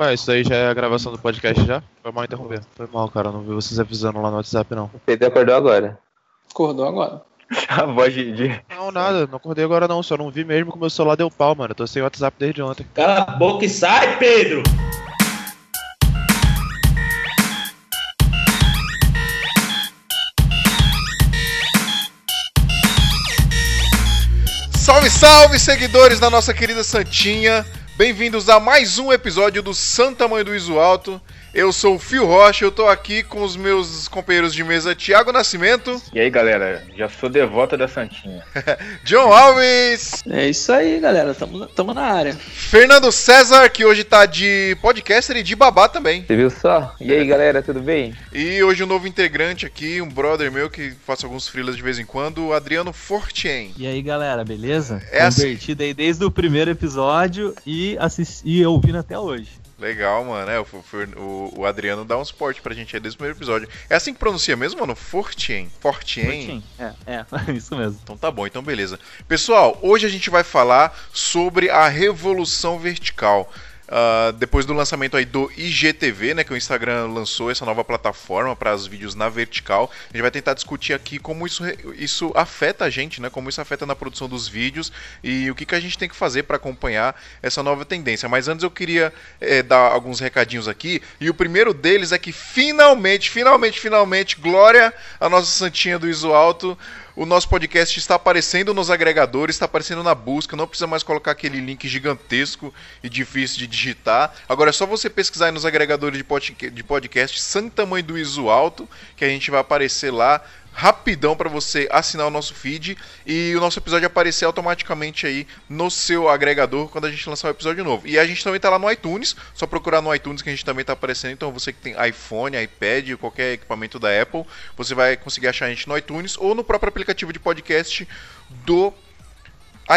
Ué, isso aí já é a gravação do podcast já? Foi mal interromper. Foi mal, cara. Não vi vocês avisando lá no WhatsApp, não. O Pedro acordou agora. Acordou agora. A voz de, de- Não, nada. Não acordei agora, não. Só não vi mesmo que o meu celular deu pau, mano. Eu tô sem WhatsApp desde ontem. Cala a boca e sai, Pedro! Salve, salve, seguidores da nossa querida Santinha! Bem-vindos a mais um episódio do Santa Mãe do Iso Alto. Eu sou o Fio Rocha, eu tô aqui com os meus companheiros de mesa Tiago Nascimento, E aí, galera, já sou devota da Santinha. John Alves, É isso aí, galera. Tamo, tamo na área. Fernando César, que hoje tá de podcaster e de babá também. Você viu só? E aí, galera, tudo bem? E hoje um novo integrante aqui, um brother meu que faço alguns freelas de vez em quando, o Adriano Fortien. E aí, galera, beleza? É assim. Convertido aí desde o primeiro episódio e, assisti, e ouvindo até hoje. Legal, mano. É, o, o- o Adriano dá um suporte pra gente aí desde o primeiro episódio. É assim que pronuncia mesmo, mano? Fortien. Fortien. É, é, isso mesmo. Então tá bom, então beleza. Pessoal, hoje a gente vai falar sobre a revolução vertical. Ah, depois do lançamento aí do IGTV, né, que o Instagram lançou essa nova plataforma para os vídeos na vertical, a gente vai tentar discutir aqui como isso, isso afeta a gente, né, como isso afeta na produção dos vídeos e o que, que a gente tem que fazer para acompanhar essa nova tendência. Mas antes eu queria eh, dar alguns recadinhos aqui e o primeiro deles é que finalmente, finalmente, finalmente, glória à nossa santinha do Iso Alto. O nosso podcast está aparecendo nos agregadores, está aparecendo na busca, não precisa mais colocar aquele link gigantesco e difícil de digitar. Agora é só você pesquisar aí nos agregadores de de podcast Santa Mãe do Iso Alto, que a gente vai aparecer lá rapidão para você assinar o nosso feed e o nosso episódio aparecer automaticamente aí no seu agregador quando a gente lançar um episódio novo. E a gente também tá lá no iTunes, só procurar no iTunes que a gente também tá aparecendo. Então você que tem iPhone, iPad, qualquer equipamento da Apple, você vai conseguir achar a gente no iTunes ou no próprio aplicativo de podcast do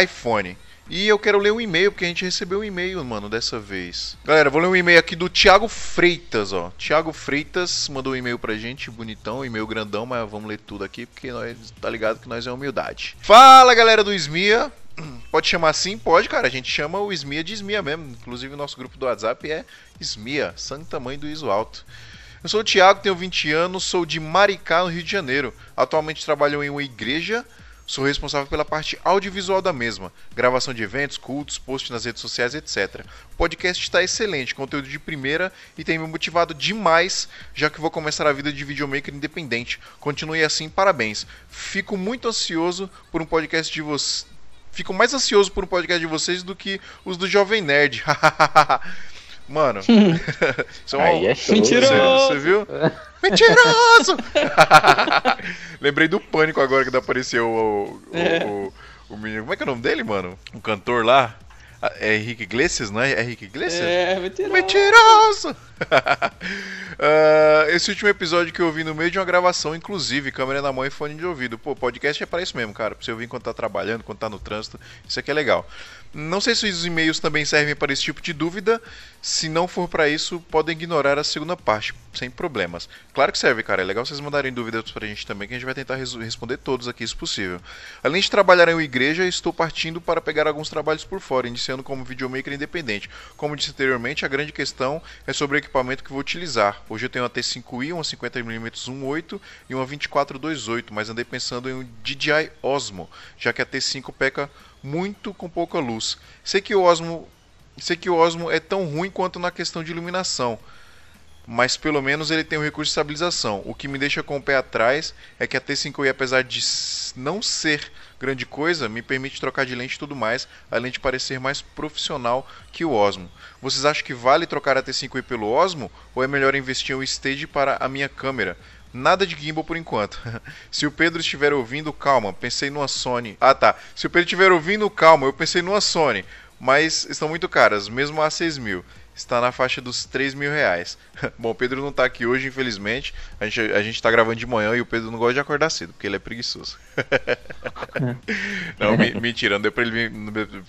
iPhone. E eu quero ler um e-mail, porque a gente recebeu um e-mail, mano, dessa vez. Galera, vou ler um e-mail aqui do Thiago Freitas, ó. Thiago Freitas mandou um e-mail pra gente, bonitão, um e-mail grandão, mas vamos ler tudo aqui, porque nós tá ligado que nós é humildade. Fala, galera do Esmia. Pode chamar assim? Pode, cara. A gente chama o Esmia de Esmia mesmo. Inclusive, o nosso grupo do WhatsApp é Esmia, Santa Mãe do Iso Alto. Eu sou o Thiago, tenho 20 anos, sou de Maricá, no Rio de Janeiro. Atualmente trabalho em uma igreja Sou responsável pela parte audiovisual da mesma, gravação de eventos, cultos, posts nas redes sociais, etc. O podcast está excelente, conteúdo de primeira e tem me motivado demais, já que vou começar a vida de videomaker independente. Continue assim, parabéns. Fico muito ansioso por um podcast de vocês. Fico mais ansioso por um podcast de vocês do que os do Jovem Nerd. Mano, isso é Aí é. Mentiroso. você, você viu? Mentiroso! Lembrei do pânico agora que apareceu o, o, É. o, o menino. Como é que é o nome dele, mano? O cantor lá? Ah, É Henrique Iglesias, não é? É Henrique Iglesias? É, mentiroso. Mentiroso! Ah, esse último episódio que eu ouvi no meio de uma gravação, inclusive, câmera na mão e fone de ouvido. Pô, podcast é pra isso mesmo, cara. Pra você ouvir enquanto tá trabalhando, quando tá no trânsito. Isso aqui é legal. Não sei se os e-mails também servem para esse tipo de dúvida. Se não for para isso, podem ignorar a segunda parte, sem problemas. Claro que serve, cara. É legal vocês mandarem dúvidas pra gente também, que a gente vai tentar responder todos aqui, se possível. Além de trabalhar em uma igreja, estou partindo para pegar alguns trabalhos por fora, iniciando como videomaker independente. Como disse anteriormente, a grande questão é sobre o equipamento que vou utilizar. Hoje eu tenho uma T5i, uma 50mm 1.8 e uma 24-2.8, mas andei pensando em um DJI Osmo, já que a T5 peca muito com pouca luz. Sei que o Osmo, sei que o Osmo é tão ruim quanto na questão de iluminação, mas pelo menos ele tem um recurso de estabilização. O que me deixa com o pé atrás é que a T5i, apesar de não ser grande coisa, me permite trocar de lente e tudo mais, além de parecer mais profissional que o Osmo. Vocês acham que vale trocar a T5i pelo Osmo ou é melhor investir em um stage para a minha câmera? Nada de gimbal por enquanto. Se o Pedro estiver ouvindo, calma, pensei numa Sony. Ah tá. Se o Pedro estiver ouvindo, calma, eu pensei numa Sony. Mas estão muito caras, mesmo a 6 mil. Está na faixa dos 3 mil reais. Bom, o Pedro não está aqui hoje, infelizmente. A gente, a gente tá gravando de manhã e o Pedro não gosta de acordar cedo, porque ele é preguiçoso. não, me- mentira, não deu pra ele, vir,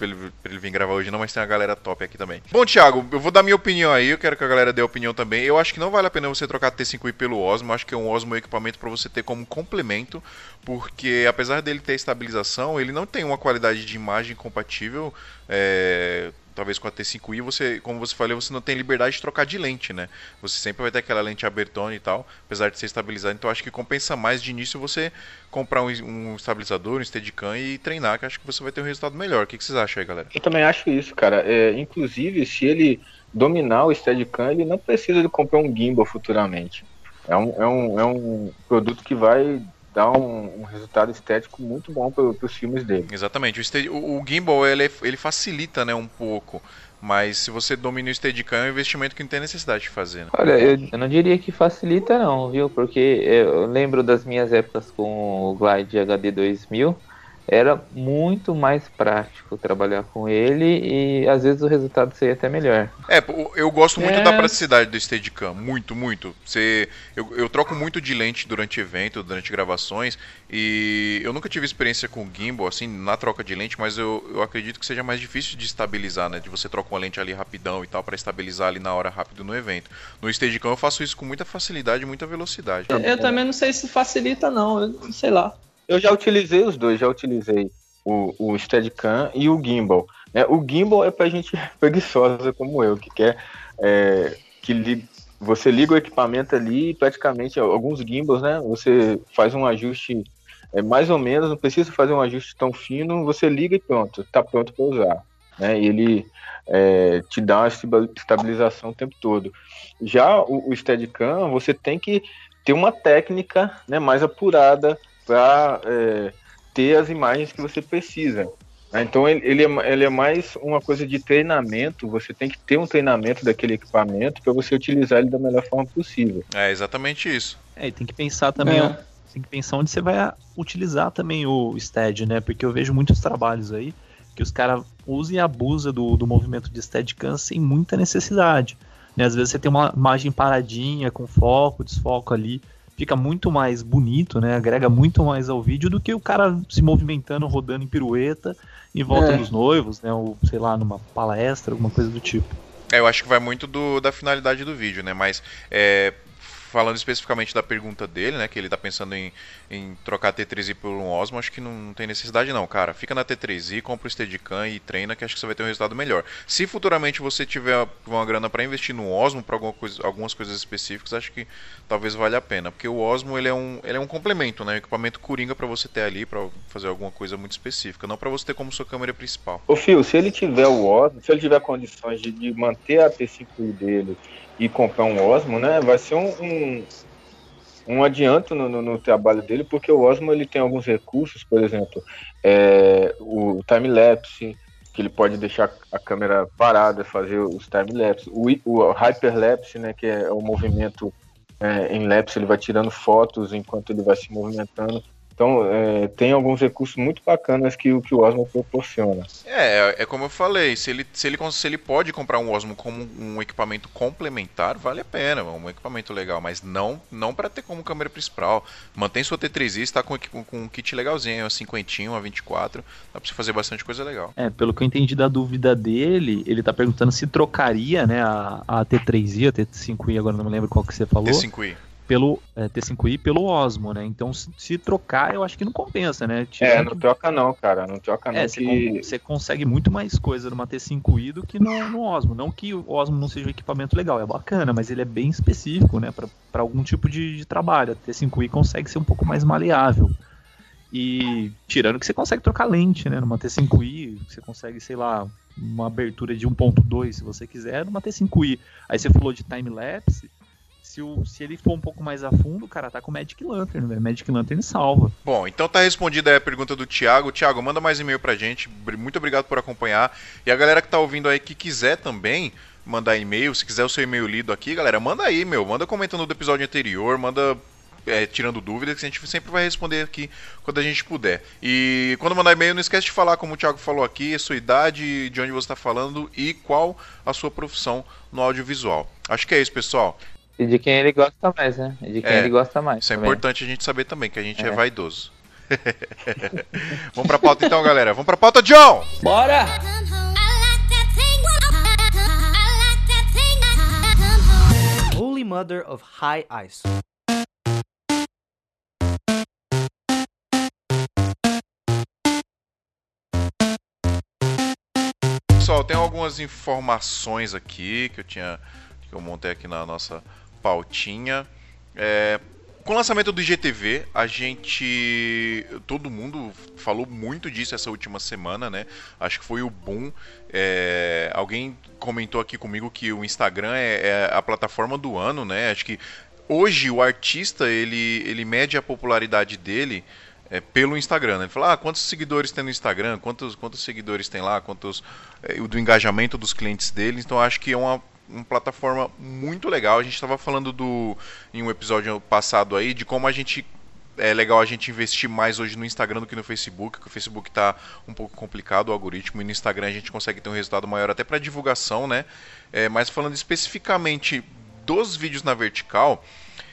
ele, ele vir gravar hoje, não, mas tem uma galera top aqui também. Bom, Thiago, eu vou dar minha opinião aí, eu quero que a galera dê opinião também. Eu acho que não vale a pena você trocar T5i pelo Osmo, acho que é um Osmo equipamento para você ter como complemento, porque apesar dele ter estabilização, ele não tem uma qualidade de imagem compatível. é, talvez com a T5i, você, como você falou, você não tem liberdade de trocar de lente, né? Você sempre vai ter aquela lente abertona e tal, apesar de ser estabilizado. Então acho que compensa mais de início você comprar um, um estabilizador, um Steadicam e treinar, que acho que você vai ter um resultado melhor. O que, que vocês acham aí, galera? Eu também acho isso, cara. É, inclusive, se ele dominar o Steadicam, ele não precisa de comprar um gimbal futuramente. É um, é um, é um produto que vai dar um, um resultado estético muito bom para os filmes dele. Exatamente. O, o- o gimbal ele, ele facilita, né, um pouco. Mas se você domina o Steadicam, é um investimento que não tem necessidade de fazer. Né? Olha, eu, eu não diria que facilita não, viu? Porque eu lembro das minhas épocas com o Glide HD 2000, era muito mais prático trabalhar com ele e às vezes o resultado seria até melhor. É, eu gosto muito É. da praticidade do Steadicam, muito, muito. Você, eu, eu troco muito de lente durante evento, durante gravações, e eu nunca tive experiência com gimbal, assim, na troca de lente, mas eu, eu acredito que seja mais difícil de estabilizar, né? De você trocar uma lente ali rapidão e tal, para estabilizar ali na hora rápido no evento. No Steadicam eu faço isso com muita facilidade e muita velocidade. Eu também não sei se facilita, não. Eu sei lá. Eu já utilizei os dois, já utilizei o, o Steadicam e o Gimbal. né? o Gimbal é pra gente preguiçosa como eu, que quer é, que li- você liga o equipamento ali e praticamente alguns gimbals, né? Você faz um ajuste é, mais ou menos, não precisa fazer um ajuste tão fino, você liga e pronto, tá pronto para usar. Né? E ele é, te dá uma estabi- estabilização o tempo todo. Já o, o Steadicam, você tem que ter uma técnica né, mais apurada para ter as imagens que você precisa. né? Então ele, ele, é, ele é mais uma coisa de treinamento. Você tem que ter um treinamento daquele equipamento para você utilizar ele da melhor forma possível. É exatamente isso. É, e tem que pensar também, É. tem que pensar onde você vai utilizar também o Stead, né? Porque eu vejo muitos trabalhos aí que os caras usam e abusam do, do movimento de Steadicam sem muita necessidade. Né? Às vezes você tem uma imagem paradinha, com foco, desfoco ali, fica muito mais bonito, né? Agrega muito mais ao vídeo do que o cara se movimentando, rodando em pirueta em volta É. dos noivos, né? Ou sei lá, numa palestra, alguma coisa do tipo. É, eu acho que vai muito do- da finalidade do vídeo, né? Mas é, falando especificamente da pergunta dele, né? Que ele tá pensando em, em trocar a T3i por um Osmo, acho que não, não tem necessidade não, cara. Fica na T3i, compra o Steadicam e treina, que acho que você vai ter um resultado melhor. Se futuramente você tiver uma grana para investir no Osmo, para alguma coisa, algumas coisas específicas, acho que talvez valha a pena. Porque o Osmo, ele é um, ele é um complemento, né? Um equipamento coringa para você ter ali, para fazer alguma coisa muito específica. Não para você ter como sua câmera principal. Ô Fio, se ele tiver o Osmo, se ele tiver condições de, de manter a T5i dele e comprar um Osmo, né, vai ser um, um, um adianto no, no- no trabalho dele, porque o Osmo ele tem alguns recursos, por exemplo, é, o time-lapse, que ele pode deixar a câmera parada, fazer os time-lapse, o, o hyperlapse, né, que é o movimento é, em lapse, ele vai tirando fotos enquanto ele vai se movimentando. Então, é, tem alguns recursos muito bacanas que, o- que o Osmo proporciona. É, é como eu falei, se ele, se ele, se ele pode comprar um Osmo como um equipamento complementar, vale a pena, é um equipamento legal, mas não não para ter como câmera principal. Mantém sua T3i, está com, com um kit legalzinho, uma cinquentinha, uma 24, dá pra você fazer bastante coisa legal. É, pelo que eu entendi da dúvida dele, ele tá perguntando se trocaria, né, a, a T3i, a T5i, agora não me lembro qual que você falou, T5i. Pelo é, T5i pelo Osmo, né? Então, se, se trocar, eu acho que não compensa, né? É, Tirando não troca não, cara. Não troca não. é, você, que... con- consegue muito mais coisa numa T5i do que no, no Osmo. Não que o Osmo não seja um equipamento legal, é bacana, mas ele é bem específico, né, para algum tipo de, de trabalho. A T5i consegue ser um pouco mais maleável. E tirando que você consegue trocar lente, né? Numa T5i, você consegue, sei lá, uma abertura de 1.2, se você quiser, numa T5i. Aí você falou de time-lapse. Se, o- se ele for um pouco mais a fundo, cara, tá com o Magic Lantern, velho. Magic Lantern salva. Bom, então tá respondida a pergunta do Thiago. Thiago, manda mais e-mail pra gente. Muito obrigado por acompanhar. E a galera que tá ouvindo aí que quiser também mandar e-mail, se quiser o seu e-mail lido aqui, galera, manda aí, meu. Manda comentando do episódio anterior, manda é, tirando dúvidas, que a gente sempre vai responder aqui quando a gente puder. E quando mandar e-mail, não esquece de falar, como o Thiago falou aqui, a sua idade, de onde você está falando e qual a sua profissão no audiovisual. Acho que é isso, pessoal. E de quem ele gosta mais, né? E de quem É, ele gosta mais. Isso é também. importante a gente saber também, que a gente é, É. vaidoso. Vamos pra pauta então, galera. Vamos pra pauta, John! Bora! Holy Mother of High. Pessoal, pessoal, tem algumas informações aqui que eu tinha que eu montei aqui na nossa pautinha. É, com o lançamento do IGTV, a gente. Todo mundo falou muito disso essa última semana, né? Acho que foi o boom. É, alguém comentou aqui comigo que o Instagram é, é, a plataforma do ano, né? Acho que hoje o artista ele, ele mede a popularidade dele é, pelo Instagram. Né? Ele fala, ah, quantos seguidores tem no Instagram, quantos, quantos seguidores tem lá, quantos. É, do engajamento dos clientes dele. Então acho que é uma uma plataforma muito legal. A gente estava falando do em um episódio passado aí de como a gente é legal a gente investir mais hoje no Instagram do que no Facebook, que o Facebook está um pouco complicado o algoritmo e no Instagram a gente consegue ter um resultado maior até para divulgação, né? É, mas falando especificamente dos vídeos na vertical,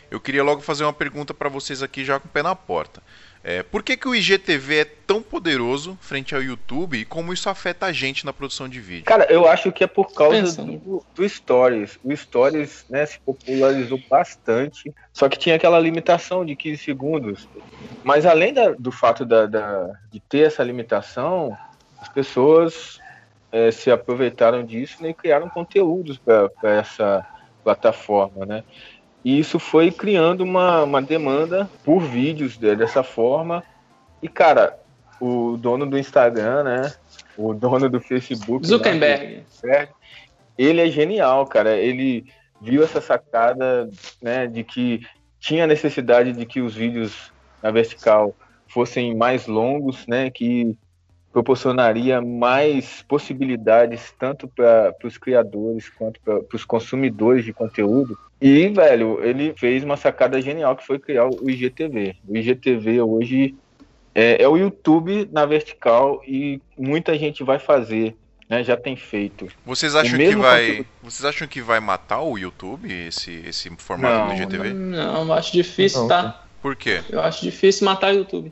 eu queria logo fazer uma pergunta para vocês aqui já com o pé na porta. É, por que, que o IGTV é tão poderoso frente ao YouTube e como isso afeta a gente na produção de vídeo? Cara, eu acho que é por causa do, do, Stories. O Stories né, se popularizou bastante, só que tinha aquela limitação de 15 segundos. Mas além da, do fato da, da, de ter essa limitação, as pessoas é, se aproveitaram disso né, e criaram conteúdos para essa plataforma, né? E isso foi criando uma, uma demanda por vídeos dessa forma. E, cara, o dono do Instagram, né? O dono do Facebook. Zuckerberg. Né, ele é genial, cara. Ele viu essa sacada, né? De que tinha necessidade de que os vídeos na vertical fossem mais longos, né? Que proporcionaria mais possibilidades tanto para os criadores quanto para os consumidores de conteúdo. E, velho, ele fez uma sacada genial que foi criar o IGTV. O IGTV hoje é, é o YouTube na vertical e muita gente vai fazer. Né, já tem feito. Vocês acham que vai, conteúdo... vocês acham que vai matar o YouTube esse esse formato não, do IGTV? Não, eu acho difícil, não, tá? Por quê? Eu acho difícil matar o YouTube.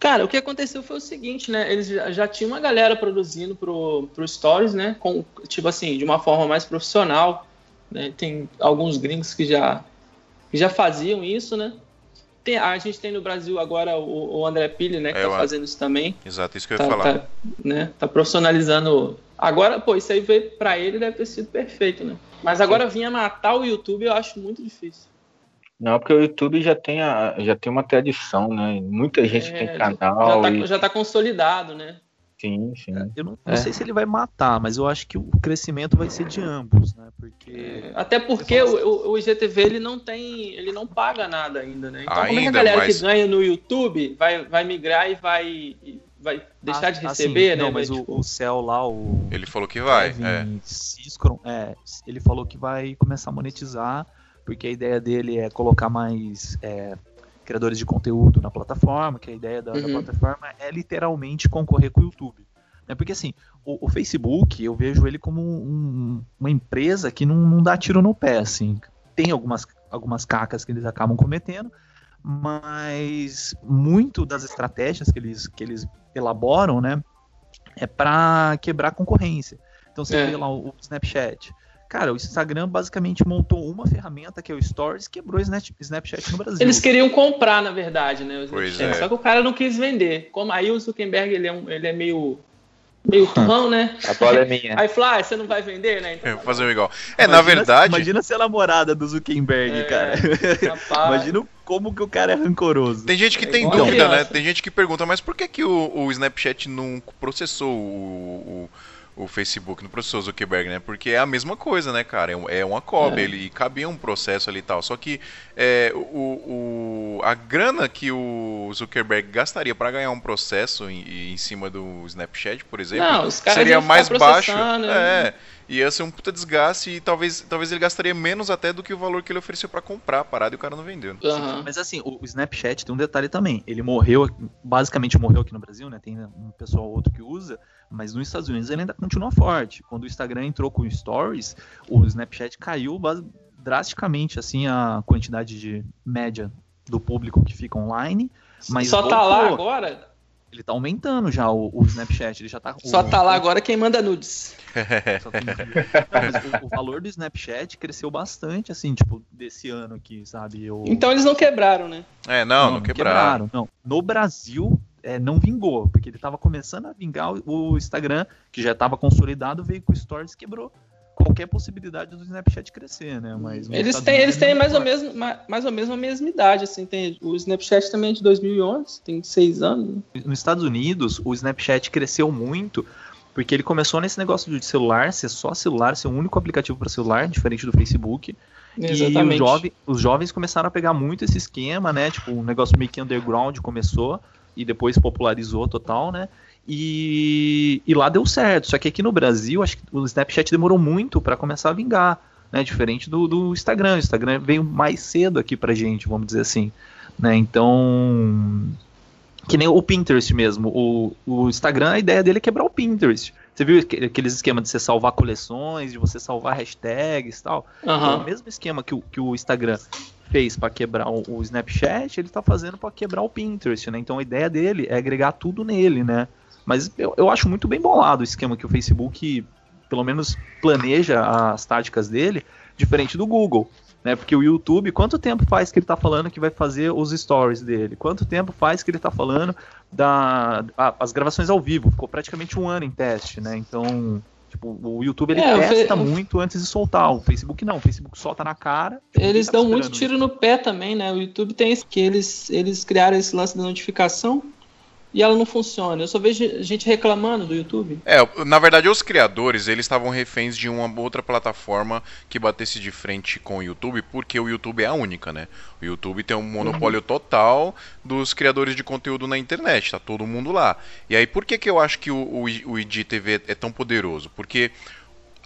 Cara, o que aconteceu foi o seguinte, né? Eles já, já tinham uma galera produzindo pro, pro Stories, né? Com, tipo assim, de uma forma mais profissional. Né? Tem alguns gringos que já, que já faziam isso, né? Tem, a gente tem no Brasil agora o, o André Pili, né? Que é, tá fazendo isso também. Exato, isso que eu ia tá, falar. Tá, né, tá profissionalizando. Agora, pô, isso aí veio pra ele deve ter sido perfeito, né? Mas agora vinha matar o YouTube, eu acho muito difícil. Não, porque o YouTube já tem, a, já tem uma tradição, né? Muita gente é, tem canal. Já tá, e... já tá consolidado, né? Sim, sim. É, eu não, não é. sei se ele vai matar, mas eu acho que o crescimento vai ser de ambos, né? Porque é, até porque o, o, IGTV ele não tem, ele não paga nada ainda, né? Então ainda, como é que a galera mas... que ganha no YouTube vai, vai migrar e vai vai deixar ah, de receber, assim, né? Não, mas tipo... o, o Cell lá, o ele falou que vai, Kevin é. é, ele falou que vai começar a monetizar porque a ideia dele é colocar mais é, criadores de conteúdo na plataforma, que a ideia da, uhum. da, plataforma é literalmente concorrer com o YouTube. Né? Porque assim, o, o Facebook, eu vejo ele como um, uma empresa que não, não, dá tiro no pé, assim. Tem algumas, algumas cacas que eles acabam cometendo, mas muito das estratégias que eles, que eles elaboram, né, é para quebrar a concorrência. Então você é. vê lá o, o Snapchat. Cara, o Instagram basicamente montou uma ferramenta que é o Stories, quebrou o Snapchat no Brasil. Eles queriam comprar, na verdade, né? O pois é. Só que o cara não quis vender. Como aí o Zuckerberg ele é, um, ele é meio meio turrão, né? A bola é minha. Aí fala, ah, você não vai vender, né? Então, fazer um igual. É, imagina, na verdade. Imagina ser a namorada do Zuckerberg, é, cara. imagina como que o cara é rancoroso. Tem gente que é tem dúvida, né? Tem gente que pergunta, mas por que, que o, o Snapchat não processou o, o o Facebook no professor Zuckerberg, né? Porque é a mesma coisa, né, cara? É, é uma cópia, é. ele cabia um processo ali e tal. Só que é, o, o, a grana que o Zuckerberg gastaria para ganhar um processo em, em, cima do Snapchat, por exemplo, Não, seria mais baixo. Né? É ia ser um puta desgaste e talvez, talvez ele gastaria menos até do que o valor que ele ofereceu para comprar a parada e o cara não vendeu. Uhum. Mas assim, o, o, Snapchat tem um detalhe também. Ele morreu, basicamente morreu aqui no Brasil, né? Tem um pessoal ou outro que usa, mas nos Estados Unidos ele ainda continua forte. Quando o Instagram entrou com Stories, o Snapchat caiu drasticamente assim a quantidade de média do público que fica online. Mas só voltou. tá lá agora ele tá aumentando já o, o Snapchat, ele já tá. Só o, tá lá agora quem manda nudes. Não, o, o, valor do Snapchat cresceu bastante, assim, tipo, desse ano aqui, sabe? Eu... Então eles não quebraram, né? É, não, não, não quebraram. quebraram. Não. No Brasil, é, não vingou, porque ele estava começando a vingar o, o Instagram, que já estava consolidado, veio com o Stories quebrou qualquer possibilidade do Snapchat crescer, né? Mas Eles têm, eles é têm mais ou, mesmo, ma- mais ou menos a mesma idade, assim, tem, o Snapchat também é de 2011, tem seis anos. Nos Estados Unidos, o Snapchat cresceu muito porque ele começou nesse negócio de celular, ser só celular, ser o único aplicativo para celular, diferente do Facebook. E os, Exatamente. jovem, os jovens começaram a pegar muito esse esquema, né? Tipo, um negócio meio que underground começou e depois popularizou total, né? E, e lá deu certo. Só que aqui no Brasil, acho que o Snapchat demorou muito para começar a vingar, né? Diferente do, do Instagram. O Instagram veio mais cedo aqui pra gente, vamos dizer assim, né? Então, que nem o Pinterest mesmo. O, o Instagram, a ideia dele é quebrar o Pinterest. Você viu aqu- aqueles esquemas de você salvar coleções, de você salvar hashtags e tal? Então, Aham. o mesmo esquema que o, que o Instagram fez para quebrar o, o Snapchat, ele tá fazendo para quebrar o Pinterest, né? Então a ideia dele é agregar tudo nele, né? Mas eu, eu acho muito bem bolado o esquema que o Facebook, pelo menos, planeja as táticas dele, diferente do Google. Né? Porque o YouTube, quanto tempo faz que ele tá falando que vai fazer os stories dele? Quanto tempo faz que ele tá falando da a- as gravações ao vivo? Ficou praticamente um ano em teste, né? Então, tipo, o YouTube ele É, testa muito antes de soltar. O Facebook não, o Facebook solta na cara. tipo, Eles tá dão muito tiro no pé também, né? O YouTube tem esse, que eles, eles criaram esse lance da notificação e ela não funciona. Eu só vejo gente reclamando do YouTube. É, na verdade, os criadores, eles estavam reféns de uma outra plataforma que batesse de frente com o YouTube, porque o YouTube é a única, né? O YouTube tem um monopólio total dos criadores de conteúdo na internet, tá todo mundo lá. E aí, por que que eu acho que o, o, o IGTV é tão poderoso? Porque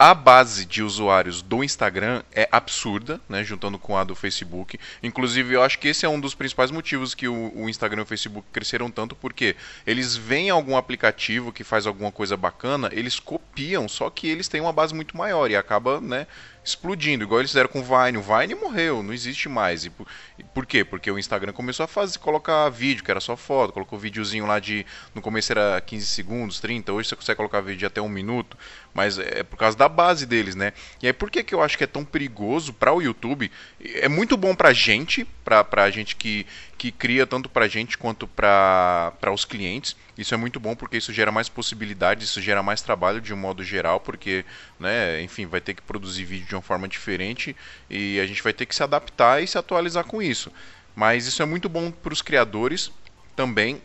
a base de usuários do Instagram é absurda, né, juntando com a do Facebook. Inclusive, eu acho que esse é um dos principais motivos que o, o Instagram e o Facebook cresceram tanto, porque eles veem algum aplicativo que faz alguma coisa bacana, eles copiam, só que eles têm uma base muito maior e acaba, né, explodindo, igual eles fizeram com o Vine. O Vine morreu, não existe mais. E por, e por quê? Porque o Instagram começou a fazer, colocar vídeo, que era só foto, colocou videozinho lá de. No começo era 15 segundos, 30, hoje você consegue colocar vídeo de até um minuto, mas é por causa da base deles, né? E aí por que, que eu acho que é tão perigoso para o YouTube? É muito bom pra gente, pra, pra gente que, que cria tanto pra gente quanto pra os clientes. Isso é muito bom porque isso gera mais possibilidades, isso gera mais trabalho de um modo geral, porque, né, enfim, vai ter que produzir vídeo de uma forma diferente e a gente vai ter que se adaptar e se atualizar com isso. Mas isso é muito bom para os criadores também,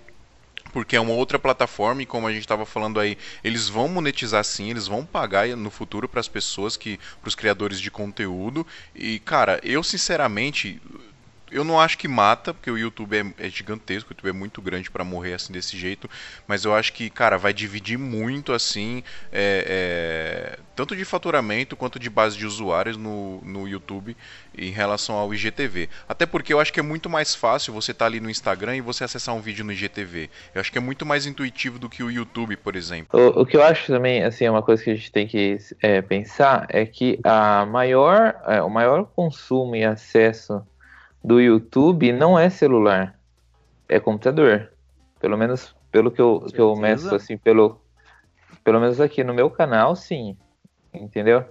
porque é uma outra plataforma e como a gente estava falando aí, eles vão monetizar sim, eles vão pagar no futuro para as pessoas que, para os criadores de conteúdo. E cara, eu sinceramente eu não acho que mata, porque o YouTube é, é gigantesco, o YouTube é muito grande para morrer assim desse jeito, mas eu acho que, cara, vai dividir muito assim, é, é, tanto de faturamento quanto de base de usuários no, no YouTube em relação ao IGTV. Até porque eu acho que é muito mais fácil você estar ali no Instagram e você acessar um vídeo no IGTV. Eu acho que é muito mais intuitivo do que o YouTube, por exemplo. O, o que eu acho também, assim, é uma coisa que a gente tem que é, pensar é que a maior, é, o maior consumo e acesso do YouTube não é celular, é computador. Pelo menos pelo que eu, que eu meço, assim, pelo, pelo menos aqui no meu canal, sim. Entendeu?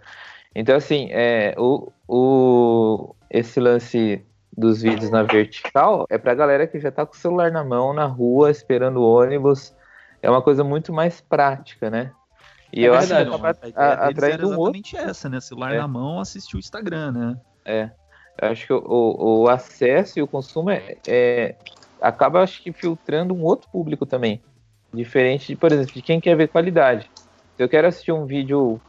Então, assim, é, o, o, esse lance dos vídeos na vertical é pra galera que já tá com o celular na mão, na rua, esperando o ônibus. É uma coisa muito mais prática, né? E É eu verdade, acho que a ideia a- atraindo era um outro. exatamente essa, né? Celular É. na mão, assistir o Instagram, né? É. Acho que o, o, o acesso e o consumo é, é- acaba, acho que, filtrando um outro público também. Diferente, de, por exemplo, de quem quer ver qualidade. Se eu quero assistir um vídeo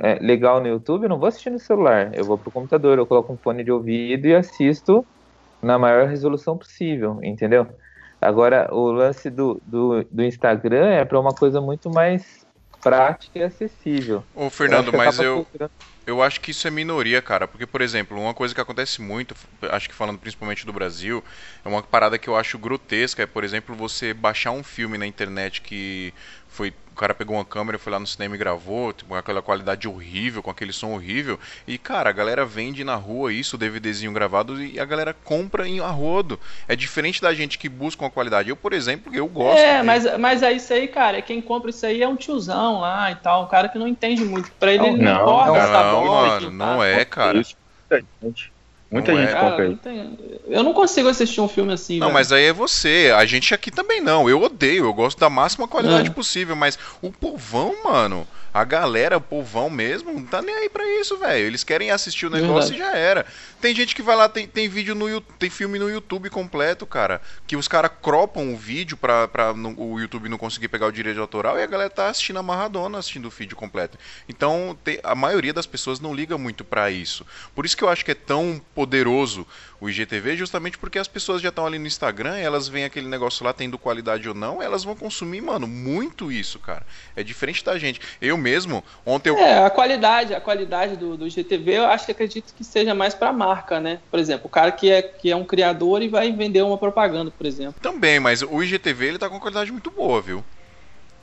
é, legal no YouTube, eu não vou assistir no celular. Eu vou pro computador, eu coloco um fone de ouvido e assisto na maior resolução possível, entendeu? Agora, o lance do, do, do Instagram é para uma coisa muito mais prática e acessível. Ô Fernando, que mas eu. Eu acho que isso é minoria, cara, porque, por exemplo, uma coisa que acontece muito, acho que falando principalmente do Brasil, é uma parada que eu acho grotesca, é, por exemplo, você baixar um filme na internet que foi. O cara pegou uma câmera, foi lá no cinema e gravou, tipo, com aquela qualidade horrível, com aquele som horrível. E, cara, a galera vende na rua isso, o DVDzinho gravado, e a galera compra em arrodo. É diferente da gente que busca uma qualidade. Eu, por exemplo, eu gosto. É, mas, mas é isso aí, cara. Quem compra isso aí é um tiozão lá e tal, um cara que não entende muito. Pra ele, ele não, Não, importa não, tá Não, mano, não é, cara. Isso, gente. Muita Não é. gente Cara, compra não aí. tem- eu não consigo assistir um filme assim. Não, velho. mas aí é você. A gente aqui também não. Eu odeio, eu gosto da máxima qualidade É. possível, mas o povão, mano, a galera, o povão mesmo, não tá nem aí pra isso, velho. Eles querem assistir o negócio e já era. Tem gente que vai lá, tem, tem vídeo no tem filme no YouTube completo, cara, que os caras cropam o vídeo pra, pra não- o YouTube não conseguir pegar o direito autoral e a galera tá assistindo a Maradona assistindo o vídeo completo. Então, tem- a maioria das pessoas não liga muito pra isso. Por isso que eu acho que é tão poderoso o IGTV, justamente porque as pessoas já estão ali no Instagram, elas veem aquele negócio lá tendo qualidade ou não, elas vão consumir, mano, muito isso, cara. É diferente da gente. Eu mesmo, ontem eu. É, a qualidade, a qualidade do, do GTV, eu acho que acredito que seja mais pra marca, né? Por exemplo, o cara que é, que é um criador e vai vender uma propaganda, por exemplo. Também, mas o IGTV ele tá com qualidade muito boa, viu?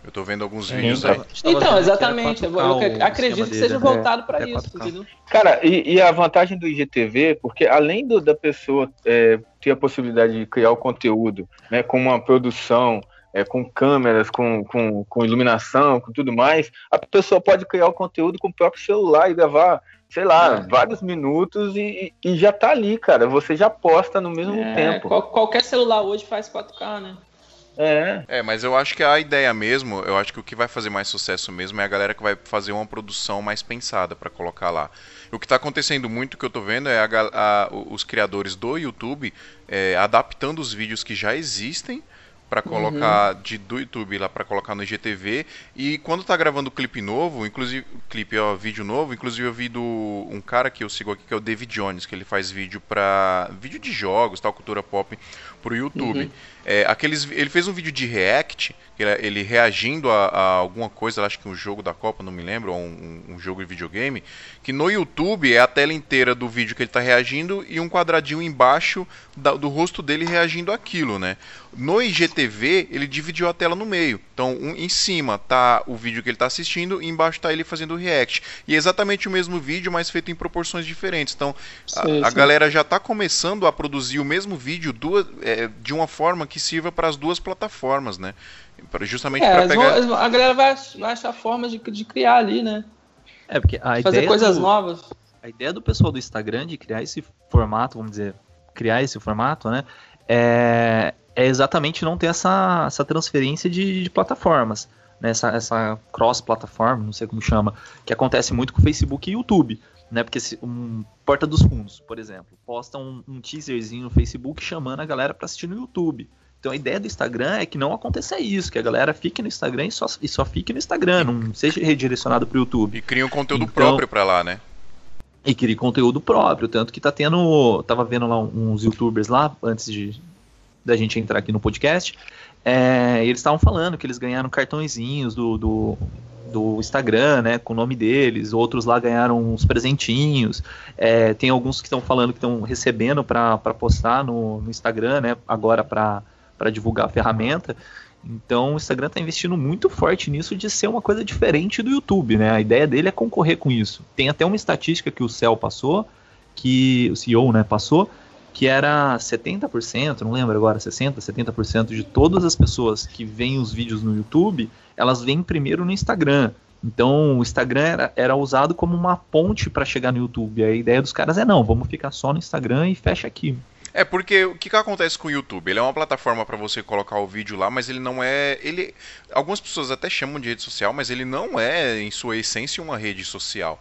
Eu tô vendo alguns É, vídeos aí. Então, exatamente. Eu, 4K eu o esquema acredito que dele, seja né? voltado pra É isso, 4K. entendeu? Cara, e, e a vantagem do IGTV, porque além do- da pessoa é, ter a possibilidade de criar o conteúdo, né, com uma produção, é, com câmeras, com, com, com iluminação, com tudo mais, a pessoa pode criar o conteúdo com o próprio celular e gravar, sei lá, É. vários minutos e, e já tá ali, cara. Você já posta no mesmo É, tempo. qual- qualquer celular hoje faz 4K, né? É. É, mas eu acho que a ideia mesmo, eu acho que o que vai fazer mais sucesso mesmo é a galera que vai fazer uma produção mais pensada pra colocar lá. O que tá acontecendo muito que eu tô vendo é a a- os criadores do YouTube é, adaptando os vídeos que já existem pra colocar de do YouTube lá pra colocar no IGTV e quando tá gravando clipe novo, inclusive clipe, ó, vídeo novo, inclusive eu vi do um cara que eu sigo aqui que é o David Jones, que ele faz vídeo pra vídeo de jogos, tal cultura pop pro YouTube. É, aqueles, ele fez um vídeo de react, era ele reagindo a, a alguma coisa, acho que um jogo da Copa, não me lembro, ou um, um jogo de videogame, que no YouTube é a tela inteira do vídeo que ele está reagindo e um quadradinho embaixo da- do rosto dele reagindo àquilo, né? No IGTV, ele dividiu a tela no meio. Então, um- em cima tá o vídeo que ele está assistindo e embaixo tá ele fazendo o react. E é exatamente o mesmo vídeo, mas feito em proporções diferentes. Então, a, sei. galera já está começando a produzir o mesmo vídeo duas, é, de uma forma que sirva para as duas plataformas, né? Pra- justamente É, para pegar. vão- a galera vai, vai achar formas de, de criar ali, né? É, porque a Fazer ideia coisas do- novas. A ideia do pessoal do Instagram de criar esse formato, vamos dizer, criar esse formato, né? É, é exatamente não ter essa, essa transferência de, de plataformas, né? Essa, essa cross-plataforma, não sei como chama, que acontece muito com o Facebook e YouTube, né? Porque se, um Porta dos Fundos, por exemplo, posta um, um teaserzinho no Facebook chamando a galera para assistir no YouTube. Então a ideia do Instagram é que não aconteça isso, que a galera fique no Instagram e só, e só fique no Instagram, não seja redirecionado para o YouTube E cria um conteúdo Então- próprio para lá, né? e cria conteúdo próprio, tanto que tá tendo, tava vendo lá uns youtubers lá antes de da gente entrar aqui no podcast, é, eles estavam falando que eles ganharam cartõezinhos do, do, do Instagram, né, com o nome deles, outros lá ganharam uns presentinhos, é, tem alguns que estão falando que estão recebendo para postar no, no Instagram, né, agora para divulgar a ferramenta, então o Instagram está investindo muito forte nisso de ser uma coisa diferente do YouTube, né? A ideia dele é concorrer com isso. Tem até uma estatística que o Cell passou, que o CEO, né, passou, que era 70%, não lembro agora, 60, 70% de todas as pessoas que veem os vídeos no YouTube, elas vêm primeiro no Instagram. Então o Instagram era, era usado como uma ponte para chegar no YouTube. A ideia dos caras é não, vamos ficar só no Instagram e fecha aqui. É porque o que, que acontece com o YouTube? Ele é uma plataforma para você colocar o vídeo lá, mas ele não é. Ele, algumas pessoas até chamam de rede social, mas ele não é, em sua essência, uma rede social.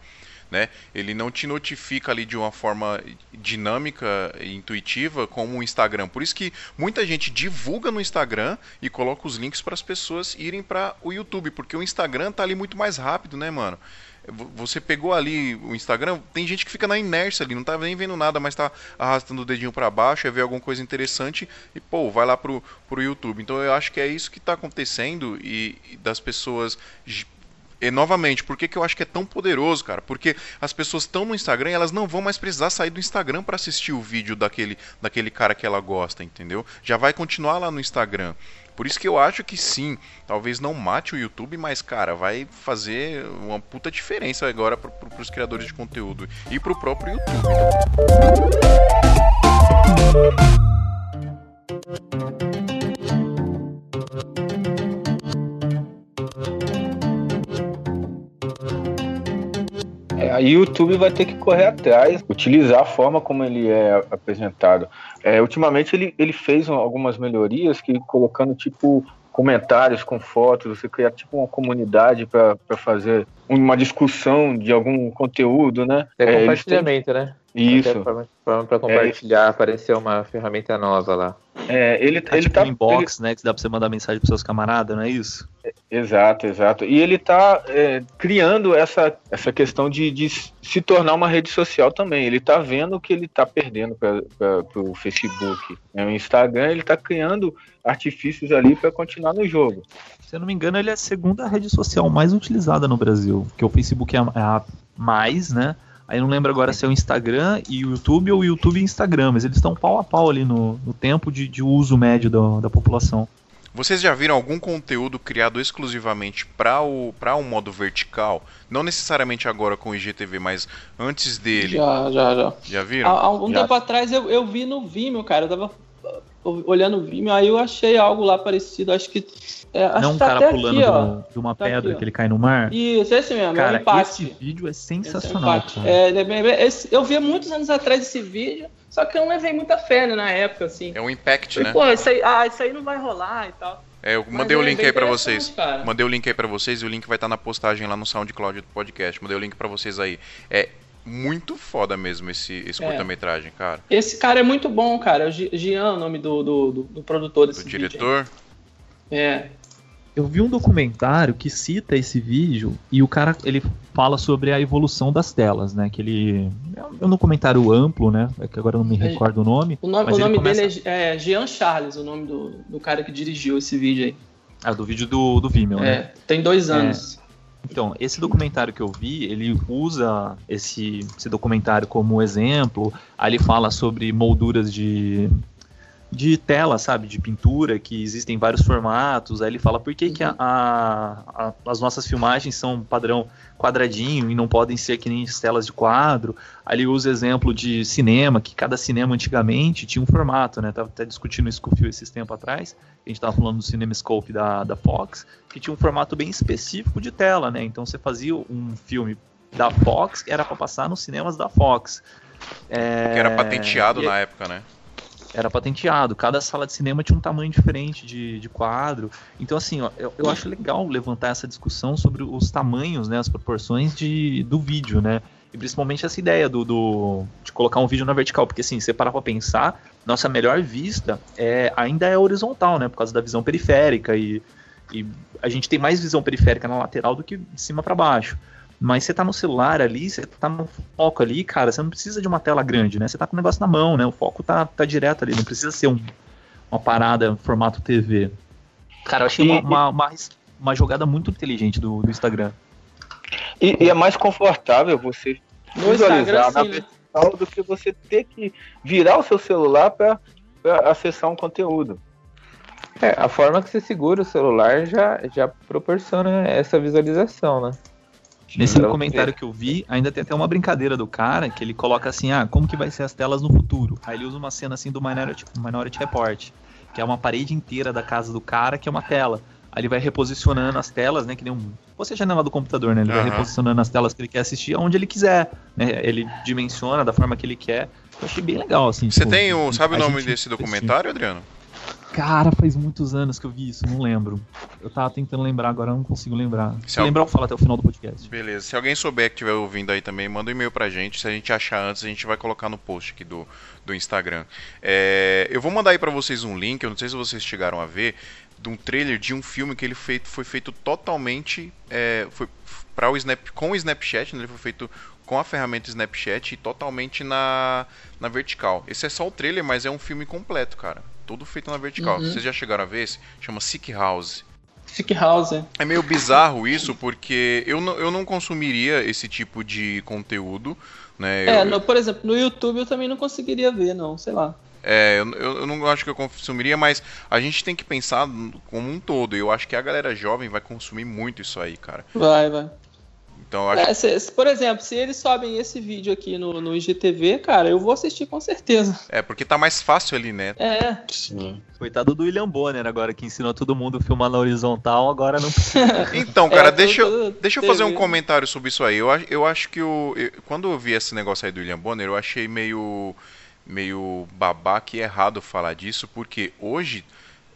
Né? Ele não te notifica ali de uma forma dinâmica e intuitiva como o Instagram. Por isso que muita gente divulga no Instagram e coloca os links para as pessoas irem para o YouTube, porque o Instagram tá ali muito mais rápido, né, mano? Você pegou ali o Instagram, tem gente que fica na inércia ali, não tá nem vendo nada, mas tá arrastando o dedinho para baixo, aí vê alguma coisa interessante e pô, vai lá pro, pro YouTube. Então eu acho que é isso que tá acontecendo e, e das pessoas e novamente, por que, que eu acho que é tão poderoso, cara? Porque as pessoas estão no Instagram e elas não vão mais precisar sair do Instagram para assistir o vídeo daquele, daquele cara que ela gosta, entendeu? Já vai continuar lá no Instagram. Por isso que eu acho que sim, talvez não mate o YouTube, mas, cara, vai fazer uma puta diferença agora pro, pro, pros criadores de conteúdo e pro próprio YouTube. É, Aí o YouTube vai ter que correr atrás, utilizar a forma como ele é apresentado. É, ultimamente ele, ele fez algumas melhorias que colocando tipo comentários com fotos, você criar tipo uma comunidade para fazer uma discussão de algum conteúdo, né? É, eles compartilhamento, né? têm- Isso. Forma para compartilhar, apareceu uma ferramenta nova lá. É, ele, Tá ele tipo tá um inbox, né? Que dá pra você mandar mensagem pros seus camaradas, não é isso? Exato, exato. E ele está criando essa, essa questão de, de se tornar uma rede social também. Ele está vendo que ele está perdendo para o Facebook. né? O Instagram ele está criando artifícios ali para continuar no jogo. Se eu não me engano, ele é a segunda rede social mais utilizada no Brasil. Porque o Facebook é a, é a mais, né? Aí eu não lembro agora se é o Instagram e o YouTube ou o YouTube e Instagram, mas eles estão pau a pau ali no, no tempo de, de uso médio da, da população. Vocês já viram algum conteúdo criado exclusivamente para o para um modo vertical? Não necessariamente agora com o IGTV, mas antes dele. Já, já, já. Já Há, viram? há um Já. tempo atrás eu, eu vi no Vimeo, cara. Eu tava uh, olhando o Vimeo, aí eu achei algo lá parecido. Acho que. É, acho não um tá cara pulando aqui, do- de uma Tá pedra aqui, que ele cai no mar. Isso, esse mesmo, é Cara, um empate. esse vídeo é Esse é um sensacional. É, é eu vi há muitos anos atrás esse vídeo, só que eu não levei muita fé né, na época, assim. É um impact, né? Pô, isso aí, ah, isso aí não vai rolar e tal. É, eu Mas mandei é o link bem aí pra interessante, vocês. cara. Mandei o link aí pra vocês e o link vai estar na postagem lá no SoundCloud do podcast. Mandei o link pra vocês aí. É muito foda mesmo esse, esse É. curta-metragem, cara. Esse cara é muito bom, cara. É Gian, o nome do, do, do- do produtor desse Do vídeo. diretor. É. Eu vi um documentário que cita esse vídeo e o cara ele fala sobre a evolução das telas, né? Que ele é um documentário amplo, né? É que agora eu não me É. recordo o nome. O nome, o nome começa- dele é, é Jean Charles, o nome do, do cara que dirigiu esse vídeo aí. Ah, do vídeo do, do Vimeo, né? É, tem dois anos. Então, esse documentário que eu vi, ele usa esse, esse documentário como exemplo. Aí ele fala sobre molduras de, de tela, sabe? De pintura, que existem vários formatos. Aí ele fala por que, que a- a- a- as nossas filmagens são padrão quadradinho e não podem ser que nem as telas de quadro. Aí ele usa exemplo de cinema, que cada cinema antigamente tinha um formato, né? Tava até discutindo isso com o Fio esses tempos atrás. A gente tava falando do CinemaScope da, da Fox, que tinha um formato bem específico de tela, né? Então você fazia um filme da Fox, era para passar nos cinemas da Fox. É, Que era patenteado e- na época, né? Era patenteado. Cada sala de cinema tinha um tamanho diferente de, de quadro. Então, assim, ó, eu, eu acho legal levantar essa discussão sobre os tamanhos, né, as proporções de, do vídeo, né? E principalmente essa ideia do, do- de colocar um vídeo na vertical, porque assim, você parar pra pensar, nossa melhor vista é, ainda é horizontal, né? Por causa da visão periférica e, e a gente tem mais visão periférica na lateral do que de cima para baixo. Mas você tá no celular ali, você tá no foco ali, cara, você não precisa de uma tela grande, né? Você tá com o negócio na mão, né? O foco tá, tá direto ali, não precisa ser um- uma parada formato TV. Cara, eu achei uma, uma, uma, uma jogada muito inteligente do, do Instagram. E, e é mais confortável você No Instagram, visualizar na sim, né? do que você ter que virar o seu celular para acessar um conteúdo. É, a forma que você segura o celular já, já proporciona essa visualização, né? Nesse Pra documentário que eu vi, ainda tem até uma brincadeira do cara que ele coloca assim: ah, como que vai ser as telas no futuro? Aí ele usa uma cena assim do Minority, Minority Report, que é uma parede inteira da casa do cara que é uma tela. Aí ele vai reposicionando as telas, né? Que nem um. Você janela do computador, né? Ele vai Aham. reposicionando as telas que ele quer assistir aonde ele quiser. Né? Ele dimensiona da forma que ele quer. Eu achei bem legal, assim. Você tipo, tem o. Sabe o a nome desse documentário, Adriano? Cara, faz muitos anos que eu vi isso, não lembro. Eu tava tentando lembrar, agora eu não consigo lembrar. Se Se al- lembrar, eu falo até o final do podcast. Beleza. Se alguém souber que estiver ouvindo aí também, manda um e-mail pra gente. Se a gente achar antes, a gente vai colocar no post aqui do, do Instagram. É, eu vou mandar aí pra vocês um link, eu não sei se vocês chegaram a ver, de um trailer de um filme que ele feito, foi feito totalmente. É, foi pra o Snap, com o Snapchat, né, ele foi feito com a ferramenta Snapchat e totalmente na, na vertical. Esse é só o trailer, mas é um filme completo, cara. Todo feito na vertical. Uhum. Vocês já chegaram a ver esse? Chama Sick House. Sick House. é. Meio bizarro isso, porque eu não, eu não consumiria esse tipo de conteúdo, né? É, eu, no- por exemplo, no YouTube eu também não conseguiria ver, não, sei lá. é, eu, eu- eu não acho que eu consumiria, mas a gente tem que pensar como um todo. Eu acho que a galera jovem vai consumir muito isso aí, cara. Vai, vai. Então eu acho É, se- por exemplo, se eles sobem esse vídeo aqui no, no IGTV, cara, eu vou assistir com certeza. é porque tá mais fácil ali, né? É. Sim. Coitado do William Bonner agora, que ensinou todo mundo a filmar na horizontal, agora não Então, cara, É, deixa, eu- deixa eu fazer um comentário sobre isso aí. Eu, eu acho que o. eu- quando eu vi esse negócio aí do William Bonner, eu achei meio. meio babaca e errado falar disso, porque hoje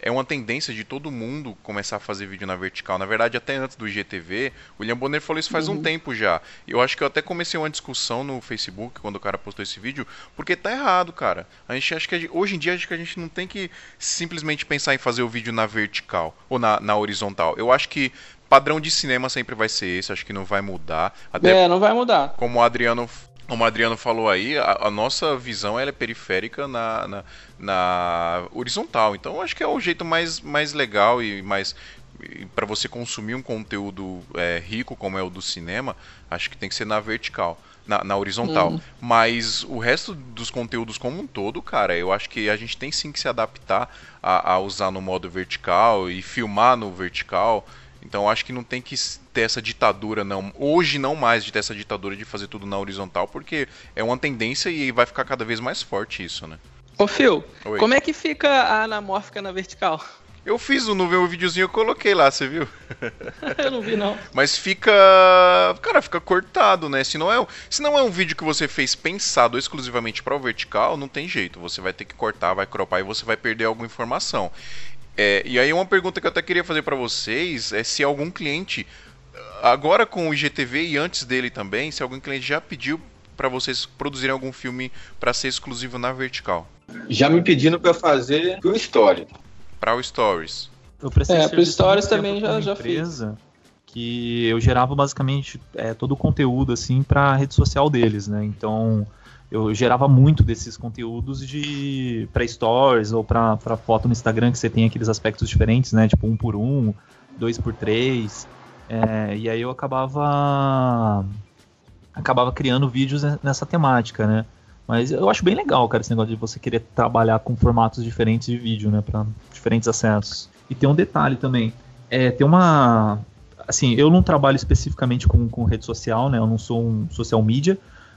é uma tendência de todo mundo começar a fazer vídeo na vertical. Na verdade, até antes do IGTV, o William Bonner falou isso faz um tempo já. Eu acho que eu até comecei uma discussão no Facebook quando o cara postou esse vídeo, porque tá errado, cara. A gente acha que hoje em dia acho que a gente não tem que simplesmente pensar em fazer o vídeo na vertical ou na, na horizontal. Eu acho que padrão de cinema sempre vai ser esse, acho que não vai mudar. Até É, não vai mudar. como o Adriano, como o Adriano falou aí, a, a nossa visão ela é periférica na, na, na horizontal. Então acho que é o jeito mais, mais legal e mais para você consumir um conteúdo é, rico como é o do cinema, acho que tem que ser na vertical. Na, na horizontal. Hum. Mas o resto dos conteúdos como um todo, cara, eu acho que a gente tem sim que se adaptar a, a usar no modo vertical e filmar no vertical. Então acho que não tem que ter essa ditadura, não. Hoje não mais de ter essa ditadura de fazer tudo na horizontal, porque é uma tendência e vai ficar cada vez mais forte isso, né? Ô, Phil, Oi. como é que fica a anamórfica na vertical? Eu fiz no meu videozinho, eu coloquei lá, você viu? eu não vi, não. Mas fica. Cara, fica cortado, né? Se não é, um- se não é um vídeo que você fez pensado exclusivamente para o vertical, não tem jeito. Você vai ter que cortar, vai cropar e você vai perder alguma informação. É, e aí uma pergunta que eu até queria fazer para vocês é se algum cliente, agora com o IGTV e antes dele também, se algum cliente já pediu para vocês produzirem algum filme para ser exclusivo na vertical, Já me pedindo pra fazer pro Story. para o Stories. É, há muito Stories também já- já empresa que eu gerava basicamente é, todo o conteúdo assim para a rede social deles, né? Então eu gerava muito desses conteúdos de para stories ou para foto no Instagram que você tem aqueles aspectos diferentes, né? Tipo um por um, dois por três, é, e aí eu acabava acabava criando vídeos ne- nessa temática, né? Mas eu acho bem legal, cara, esse negócio de você querer trabalhar com formatos diferentes de vídeo, né, para diferentes acessos. E tem um detalhe também, é, tem uma, assim, eu não trabalho especificamente com, com rede social, né, eu não sou um social media,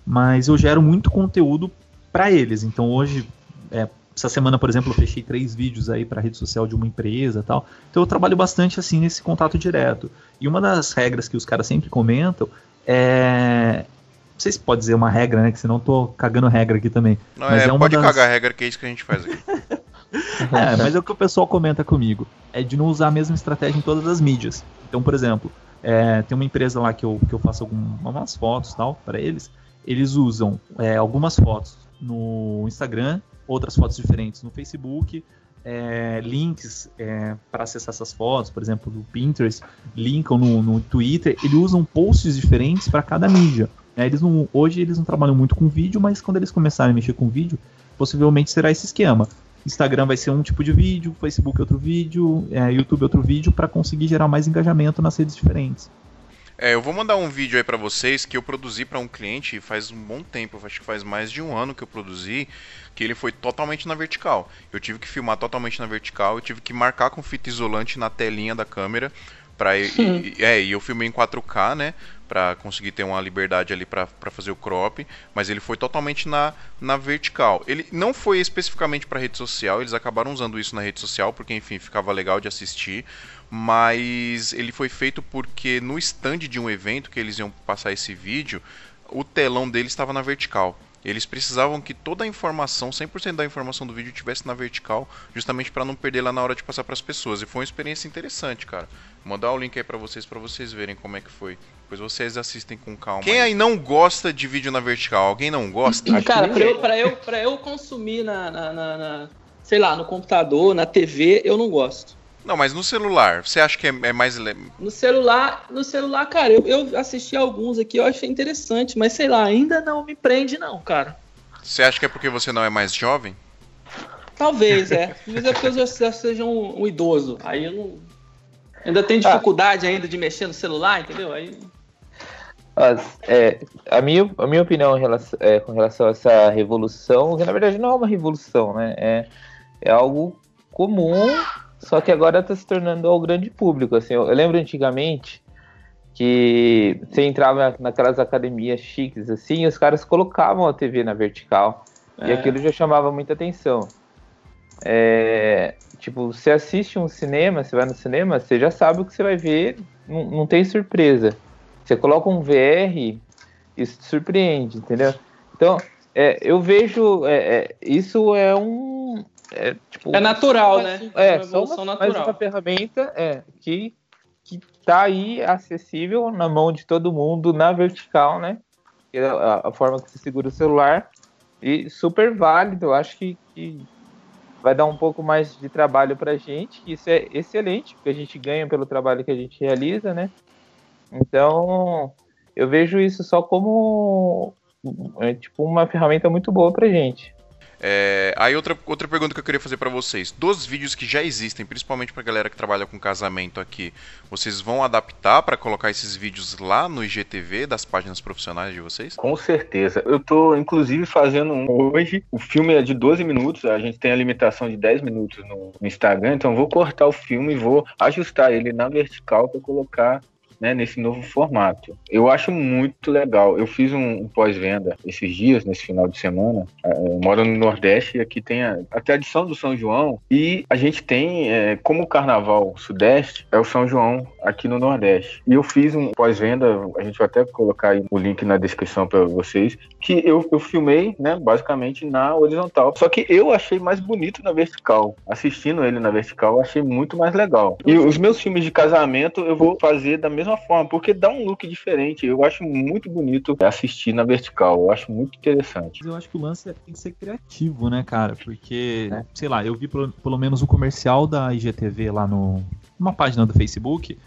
mas eu gero muito conteúdo para eles. Então hoje, é, essa semana, por exemplo, eu fechei três vídeos aí para rede social de uma empresa, tal. Então eu trabalho bastante assim nesse contato direto. E uma das regras que os caras sempre comentam é não sei se pode dizer uma regra, né? Que senão eu tô cagando regra aqui também. Não, Mas é, é uma pode das- cagar regra que é isso que a gente faz aqui. É, mas é o que o pessoal comenta comigo. É de não usar a mesma estratégia em todas as mídias. Então, por exemplo, é, tem uma empresa lá que eu, que eu faço algumas fotos tal para eles. Eles usam é, algumas fotos no Instagram, outras fotos diferentes no Facebook, é, links para acessar essas fotos, por exemplo, do Pinterest, linkam no, no Twitter. Eles usam posts diferentes para cada mídia. né? Eles não, hoje eles não trabalham muito com vídeo, mas quando eles começarem a mexer com vídeo, possivelmente será esse esquema. Instagram vai ser um tipo de vídeo, Facebook outro vídeo, é, YouTube outro vídeo, para conseguir gerar mais engajamento nas redes diferentes. É, eu vou mandar um vídeo aí pra vocês que eu produzi pra um cliente faz um bom tempo, acho que faz mais de um ano que eu produzi, que ele foi totalmente na vertical. Eu tive que filmar totalmente na vertical, eu tive que marcar com fita isolante na telinha da câmera para e, é, e eu filmei em 4K, né, Pra conseguir ter uma liberdade ali pra pra fazer o crop, mas ele foi totalmente na, na vertical. Ele não foi especificamente pra rede social, eles acabaram usando isso na rede social porque enfim, ficava legal de assistir, mas ele foi feito porque no stand de um evento que eles iam passar esse vídeo, o telão dele estava na vertical. Eles precisavam que toda a informação, 100% da informação do vídeo tivesse na vertical, justamente para não perder lá na hora de passar para as pessoas. E foi uma experiência interessante, cara. Vou mandar o link aí para vocês para vocês verem como é que foi. Depois vocês assistem com calma. Quem aí não gosta de vídeo na vertical? Alguém não gosta? Cara, pra eu, pra, eu, pra eu consumir na, na, na- na- sei lá, no computador, na TV, eu não gosto. Não, mas no celular, você acha que é, é mais No celular, no celular, cara, eu, eu assisti alguns aqui, eu achei interessante, mas sei lá, ainda não me prende não, cara. Você acha que é porque você não é mais jovem? Talvez, é. Talvez é porque eu já, seja um, um idoso. Aí eu não. Ainda tenho dificuldade ainda de mexer no celular, entendeu? Aí. As- é, a, minha, a minha opinião em relação- é, com relação a essa revolução, que na verdade não é uma revolução, né? É, é algo comum, só que agora está se tornando ao grande público. Assim, eu, eu lembro antigamente que você entrava naquelas academias chiques assim, e os caras colocavam a TV na vertical. E É. aquilo já chamava muita atenção. É, tipo, você assiste um cinema, você vai no cinema, você já sabe o que você vai ver, não, não tem surpresa. Você coloca um VR, isso te surpreende, entendeu? Então, é, eu vejo, é, é, isso é um... É, tipo, É natural, né? é, uma só uma, mais natural. uma ferramenta é, que, que tá aí acessível na mão de todo mundo, na vertical, né? Que é A, a forma que você segura o celular. E super válido, eu acho que, que vai dar um pouco mais de trabalho pra gente, que isso é excelente, porque a gente ganha pelo trabalho que a gente realiza, né? Então, eu vejo isso só como é, tipo uma ferramenta muito boa pra gente. É, aí outra, outra pergunta que eu queria fazer pra vocês. Dos vídeos que já existem, principalmente pra galera que trabalha com casamento aqui, vocês vão adaptar pra colocar esses vídeos lá no IGTV das páginas profissionais de vocês? Com certeza. Eu tô, inclusive, fazendo um hoje. O filme é de 12 minutos, a gente tem a limitação de 10 minutos no, Instagram, então vou cortar o filme e vou ajustar ele na vertical para colocar né, nesse novo formato. Eu acho muito legal. Eu fiz um, um pós-venda esses dias, nesse final de semana. Eh, Eu moro no Nordeste e aqui tem a, a tradição do São João. E a gente tem, eh, como o carnaval Sudeste, é o São João aqui no Nordeste. E eu fiz um pós-venda, a gente vai até colocar o link na descrição para vocês, que eu, eu filmei, né, basicamente na horizontal. Só que eu achei mais bonito na vertical. Assistindo ele na vertical, eu achei muito mais legal. E os meus filmes de casamento eu vou fazer da mesma forma, porque dá um look diferente. Eu acho muito bonito assistir na vertical. Eu acho muito interessante. Eu acho que o lance é- tem que ser criativo, né, cara? Porque, sei lá, eu vi pelo, pelo menos o comercial da IGTV lá no, numa página do Facebook.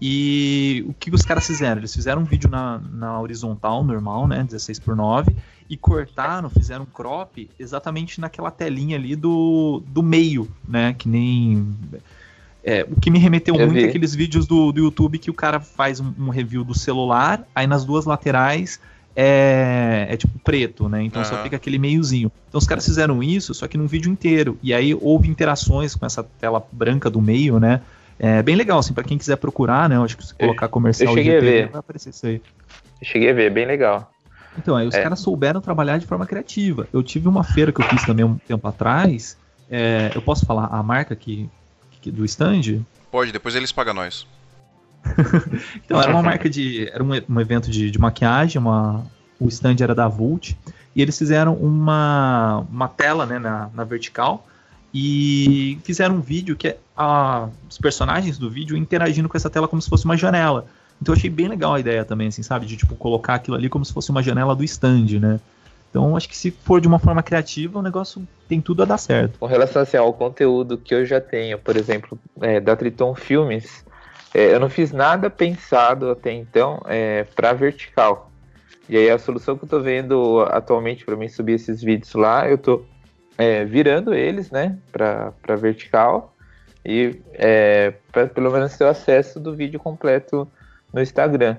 E o que os caras fizeram? Eles fizeram um vídeo na, na horizontal, normal, né? 16 por 9 e cortaram, fizeram um crop exatamente naquela telinha ali do, do meio, né? Que nem. É, o que me remeteu Eu muito vi. é aqueles vídeos do, do YouTube que o cara faz um, um review do celular, aí nas duas laterais é, é tipo preto, né? Então só Aham. fica aquele meiozinho. Então os caras fizeram isso, só que num vídeo inteiro. E aí houve interações com essa tela branca do meio, né? É bem legal, assim, pra quem quiser procurar, né? Eu acho que se colocar comercial eu cheguei a ver. vai aparecer isso aí. Eu cheguei a ver, bem legal. Então, aí os É. caras souberam trabalhar de forma criativa. Eu tive uma feira que eu fiz também um tempo atrás. é, eu posso falar a marca que- do stand? Pode, depois eles pagam nós. Então, era uma marca de. Era um, um evento de, de maquiagem, uma, o stand era da Vult, e eles fizeram uma, uma tela né, na, na vertical e fizeram um vídeo que é a, os personagens do vídeo interagindo com essa tela como se fosse uma janela. Então eu achei bem legal a ideia também, assim, sabe? De tipo colocar aquilo ali como se fosse uma janela do stand, né? Então acho que se for de uma forma criativa, o negócio tem tudo a dar certo. Com relação assim, ao conteúdo que eu já tenho, por exemplo, é, da Triton Filmes, é, eu não fiz nada pensado até então é, para vertical. E aí a solução que eu tô vendo atualmente para mim subir esses vídeos lá, eu tô é, virando eles, né, para vertical e é, para pelo menos ter o acesso do vídeo completo no Instagram.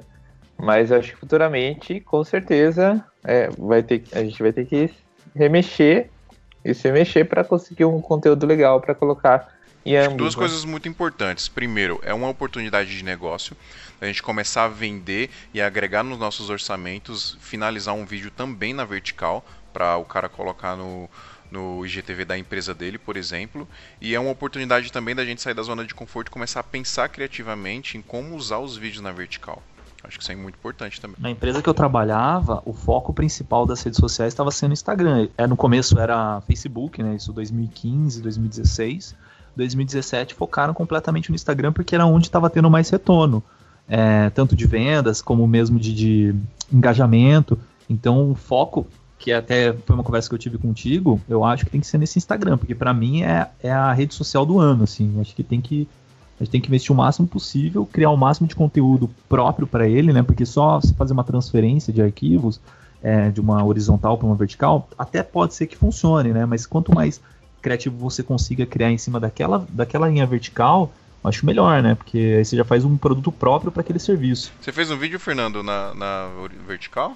Mas eu acho que futuramente, com certeza, é, vai ter, a gente vai ter que remexer e se mexer para conseguir um conteúdo legal para colocar em ambos. Duas né? coisas muito importantes. Primeiro, é uma oportunidade de negócio. A gente começar a vender e agregar nos nossos orçamentos, finalizar um vídeo também na vertical, para o cara colocar no, no IGTV da empresa dele, por exemplo. E é uma oportunidade também da gente sair da zona de conforto e começar a pensar criativamente em como usar os vídeos na vertical. Acho que isso é muito importante também. Na empresa que eu trabalhava, o foco principal das redes sociais estava sendo Instagram. É, no começo era Facebook, né? Isso 2015, 2016. 2017 focaram completamente no Instagram porque era onde estava tendo mais retorno. É, tanto de vendas como mesmo de, de engajamento. Então o foco, que até foi uma conversa que eu tive contigo, eu acho que tem que ser nesse Instagram, porque para mim é, é a rede social do ano, assim. Acho que tem que a gente tem que investir o máximo possível, criar o máximo de conteúdo próprio para ele, né? Porque só se fazer uma transferência de arquivos é, de uma horizontal para uma vertical, até pode ser que funcione, né? Mas quanto mais criativo você consiga criar em cima daquela, daquela linha vertical, eu acho melhor, né? Porque aí você já faz um produto próprio para aquele serviço. Você fez um vídeo, Fernando, na, na vertical?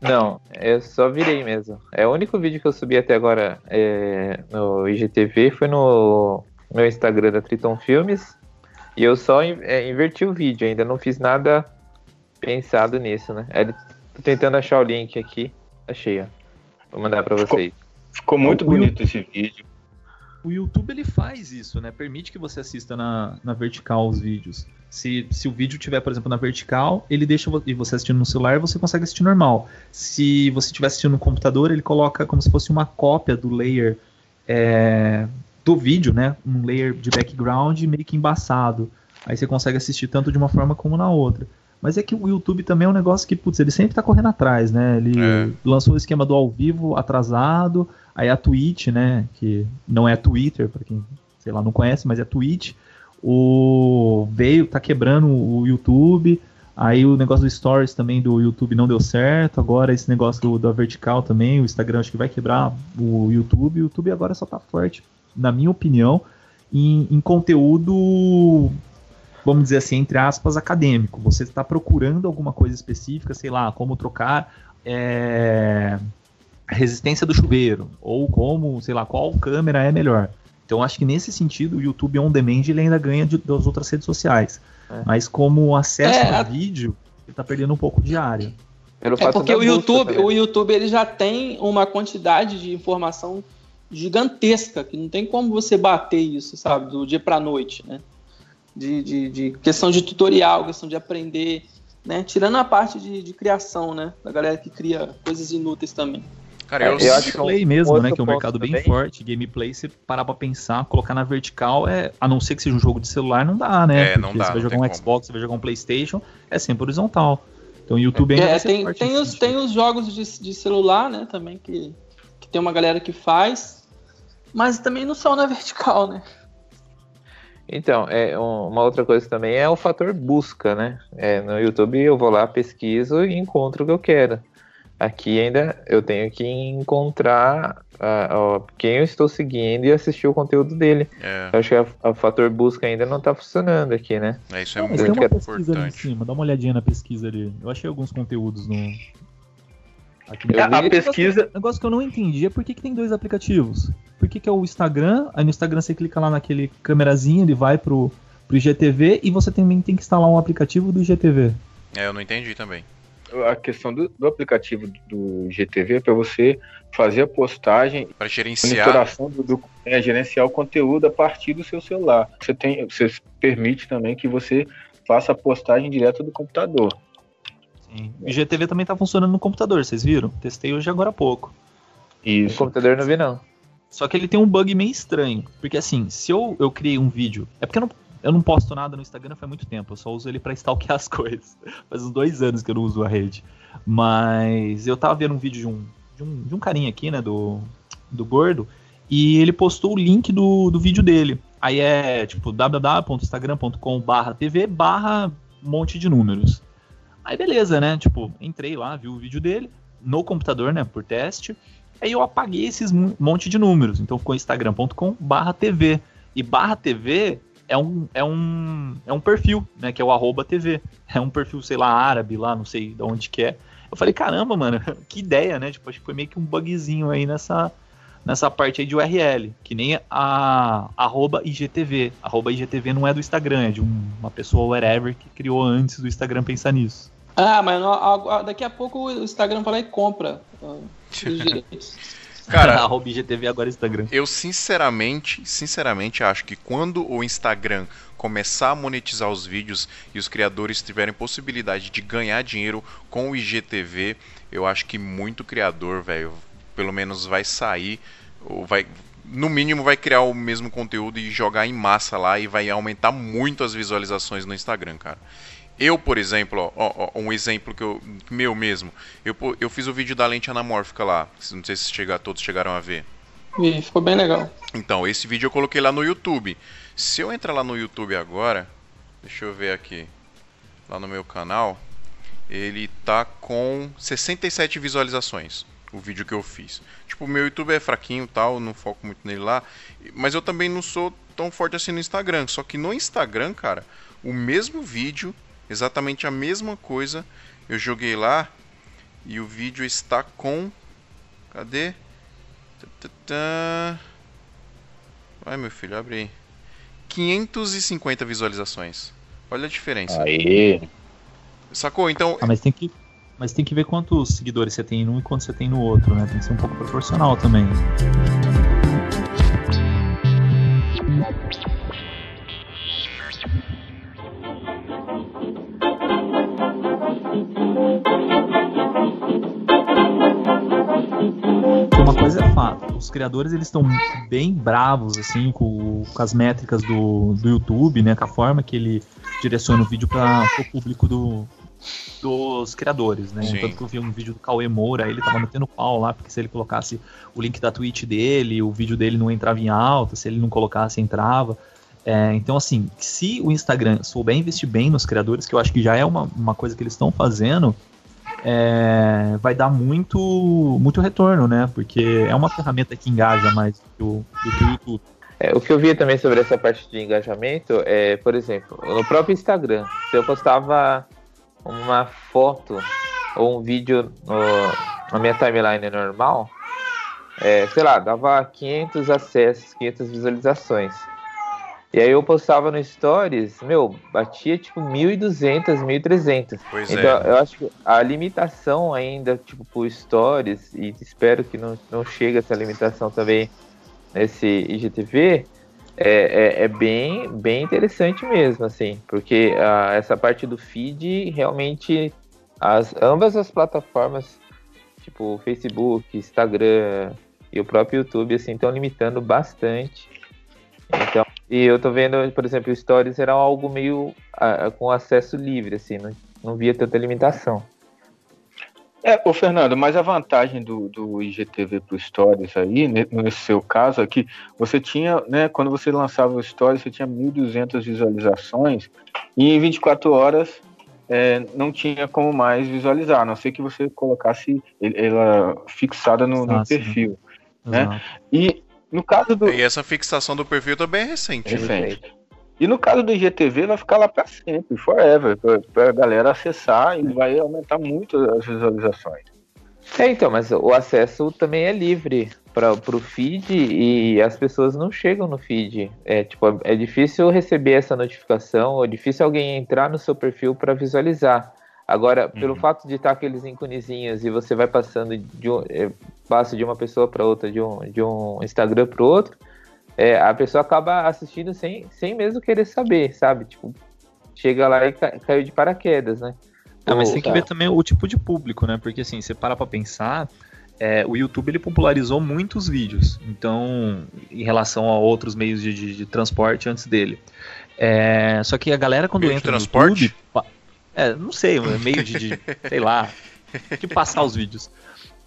Não, eu só virei mesmo. É o único vídeo que eu subi até agora é, no IGTV foi no meu Instagram da Triton Filmes. E eu só in- é, inverti o vídeo, ainda não fiz nada pensado nisso, né? É, tô tentando achar o link aqui. Achei, ó. Vou mandar pra Ficou- vocês. Ficou muito O bonito esse vídeo. O YouTube ele faz isso, né? Permite que você assista na, na vertical os vídeos. Se, se o vídeo tiver, por exemplo, na vertical, ele deixa e você assistindo no celular, você consegue assistir normal. Se você estiver assistindo no computador, ele coloca como se fosse uma cópia do layer é, do vídeo, né? Um layer de background meio que embaçado. Aí você consegue assistir tanto de uma forma como na outra. Mas é que o YouTube também é um negócio que, putz, ele sempre tá correndo atrás, né? Ele É. lançou o esquema do ao vivo atrasado, aí a Twitch, né? Que não é Twitter, pra quem, sei lá, não conhece, mas é Twitch. O veio, tá quebrando o YouTube. Aí o negócio do Stories também do YouTube não deu certo. Agora esse negócio do, da vertical também, o Instagram acho que vai quebrar o YouTube. O YouTube agora só tá forte, na minha opinião, em, em conteúdo, vamos dizer assim, entre aspas, acadêmico. Você está procurando alguma coisa específica, sei lá, como trocar é, a resistência do chuveiro, ou como, sei lá, qual câmera é melhor. Então acho que nesse sentido o YouTube on demand ele ainda ganha de- das outras redes sociais. É. Mas como acesso É, a a- vídeo, ele tá perdendo um pouco de área. Pelo É fato porque o YouTube, também. o YouTube ele já tem uma quantidade de informação gigantesca, que não tem como você bater isso, sabe, do dia pra noite, né? De, de, de questão de tutorial, questão de aprender, né? Tirando a parte de, de criação, né? Da galera que cria coisas inúteis também. Cara, É, eu, eu acho que é um- Gameplay mesmo, né? Que é um mercado bem também. forte. Gameplay, você parar pra pensar, colocar na vertical, é, a não ser que seja um jogo de celular, não dá, né? É, não Porque dá, Você vai jogar um como. Xbox, você vai jogar um Playstation, é sempre horizontal. Então o YouTube ainda É, ser tem, tem, os, tem os jogos de, de celular, né? Também que, que tem uma galera que faz, mas também não são na vertical, né? Então, é, um- uma outra coisa também é o fator busca, né? É, no YouTube eu vou lá, pesquiso e encontro o que eu quero. Aqui ainda eu tenho que encontrar ah, ó, quem eu estou seguindo e assistir o conteúdo dele. é, Eu acho que o fator busca ainda não está funcionando aqui, né? é, isso é Não, tem muito uma pesquisa ali em importante. cima, dá uma olhadinha na pesquisa ali. Eu achei alguns conteúdos no. Vi- Um pesquisa- negócio- negócio que eu não entendi é por que, que tem dois aplicativos. Por que, que é o Instagram, aí no Instagram você clica lá naquele câmerazinho, ele vai pro, pro IGTV e você também tem que instalar um aplicativo do IGTV. É, eu não entendi também. A questão do, do aplicativo do GTV é para você fazer a postagem Para gerenciar. monitoração do, do é, gerenciar o conteúdo a partir do seu celular. Você tem, você permite também que você faça a postagem direto do computador. Sim. O IGTV também tá funcionando no computador, vocês viram? Testei hoje agora há pouco. No Isso. computador eu não vi, não. Só que ele tem um bug meio estranho. Porque assim, se eu, eu criei um vídeo. É porque eu não, eu não posto nada no Instagram faz muito tempo. Eu só uso ele pra stalkear as coisas. Faz uns dois anos que eu não uso a rede. Mas eu tava vendo um vídeo de um, de um, de um carinha aqui, né? Do, do gordo. E ele postou o link do, do vídeo dele. Aí é tipo www.instagram.com/barra TV barra um monte de números. Aí beleza, né? Tipo, entrei lá, vi o vídeo dele no computador, né? Por teste. Aí eu apaguei esses mon- monte de números. Então ficou instagram.com barra TV. E barra TV é um, é um, é um perfil, né? Que é o arroba TV. É um perfil, sei lá, árabe lá, não sei de onde que é. Eu falei, caramba, mano, que ideia, né? Tipo, acho que foi meio que um bugzinho aí nessa, nessa parte aí de URL. Que nem a arroba IGTV. Arroba IGTV não é do Instagram, é de um- uma pessoa whatever que criou antes do Instagram pensar nisso. Ah, mas não- a- a- daqui a pouco o Instagram vai lá e compra ah, os direitos. Cara, arroba IGTV agora Instagram. eu sinceramente, sinceramente acho que quando o Instagram começar a monetizar os vídeos e os criadores tiverem possibilidade de ganhar dinheiro com o IGTV, eu acho que muito criador, velho, pelo menos vai sair ou vai no mínimo vai criar o mesmo conteúdo e jogar em massa lá e vai aumentar muito as visualizações no Instagram, cara. Eu, por exemplo, ó, ó, um exemplo que eu meu mesmo, eu, eu fiz o vídeo da lente anamórfica lá, não sei se chegar, todos chegaram a ver. E ficou bem legal. Então, esse vídeo eu coloquei lá no YouTube. Se eu entrar lá no YouTube agora, deixa eu ver aqui, lá no meu canal, ele tá com 67 visualizações, o vídeo que eu fiz. Tipo, o meu YouTube é fraquinho e tal, não foco muito nele lá, mas eu também não sou tão forte assim no Instagram. Só que no Instagram, cara, o mesmo vídeo, exatamente a mesma coisa, eu joguei lá e o vídeo está com. Cadê? Vai, meu filho, abre aí. 550 visualizações. Olha a diferença. Aí. Sacou? Então, Ah, mas tem que. Mas tem que ver quantos seguidores você tem em um e quantos você tem no outro, né? Tem que ser um pouco proporcional também. Os criadores eles estão bem bravos assim com, com as métricas do, do YouTube, né, com a forma que ele direciona o vídeo para o público do, dos criadores, né? Sim. Tanto que eu vi um vídeo do Cauê Moura, ele tava metendo pau lá, porque se ele colocasse o link da Twitch dele, o vídeo dele não entrava em alta, se ele não colocasse, entrava. É, então, assim, se o Instagram souber investir bem nos criadores, que eu acho que já é uma, uma coisa que eles estão fazendo, é, vai dar muito, muito retorno, né? Porque é uma ferramenta que engaja mais do do que o YouTube. É, o que eu via também sobre essa parte de engajamento é, por exemplo, no próprio Instagram, se eu postava uma foto ou um vídeo no- na minha timeline normal, é, sei lá, dava 500 acessos, 500 visualizações. E aí eu postava no Stories, meu, batia tipo 1.200, 1.300. pois Então, é. eu acho que a limitação ainda, tipo, por stories, e espero que não, não chegue essa limitação também nesse IGTV, é, é, é bem, bem interessante mesmo, assim, porque ah, essa parte do feed, realmente, as, ambas as plataformas, tipo, Facebook, Instagram e o próprio YouTube, assim, estão limitando bastante. Então, e eu tô vendo, por exemplo, o Stories era algo meio ah, com acesso livre, assim, não, não via tanta limitação. É, ô Fernando, mas a vantagem do, do IGTV pro Stories aí, ne- nesse seu caso, é que você tinha, né, quando você lançava o Stories, você tinha 1.200 visualizações e em 24 horas é, não tinha como mais visualizar, a não ser que você colocasse ela fixada no, no Ah, sim. perfil. Né? Exato. E no caso do, E essa fixação do perfil também é recente. né? Recente. E no caso do IGTV vai ficar lá para sempre, forever, para a galera acessar e vai aumentar muito as visualizações. É, então, mas o acesso também é livre para o feed e as pessoas não chegam no feed. É, tipo, é difícil receber essa notificação, ou é difícil alguém entrar no seu perfil para visualizar. Agora, pelo Uhum. fato de estar aqueles íconezinhos e você vai passando de um, é, passa de uma pessoa para outra, de um, de um Instagram para outro, é, a pessoa acaba assistindo sem, sem mesmo querer saber, sabe? Tipo, chega lá e ca- caiu de paraquedas, né? Ah, mas tem que ver também o tipo de público, né? Porque assim, você para pra pensar, é, o YouTube ele popularizou muitos vídeos, então, em relação a outros meios de, de- de transporte antes dele. É, só que a galera quando Meio de entra no transporte? YouTube, pa- é, não sei, é meio de, de, sei lá, de passar os vídeos.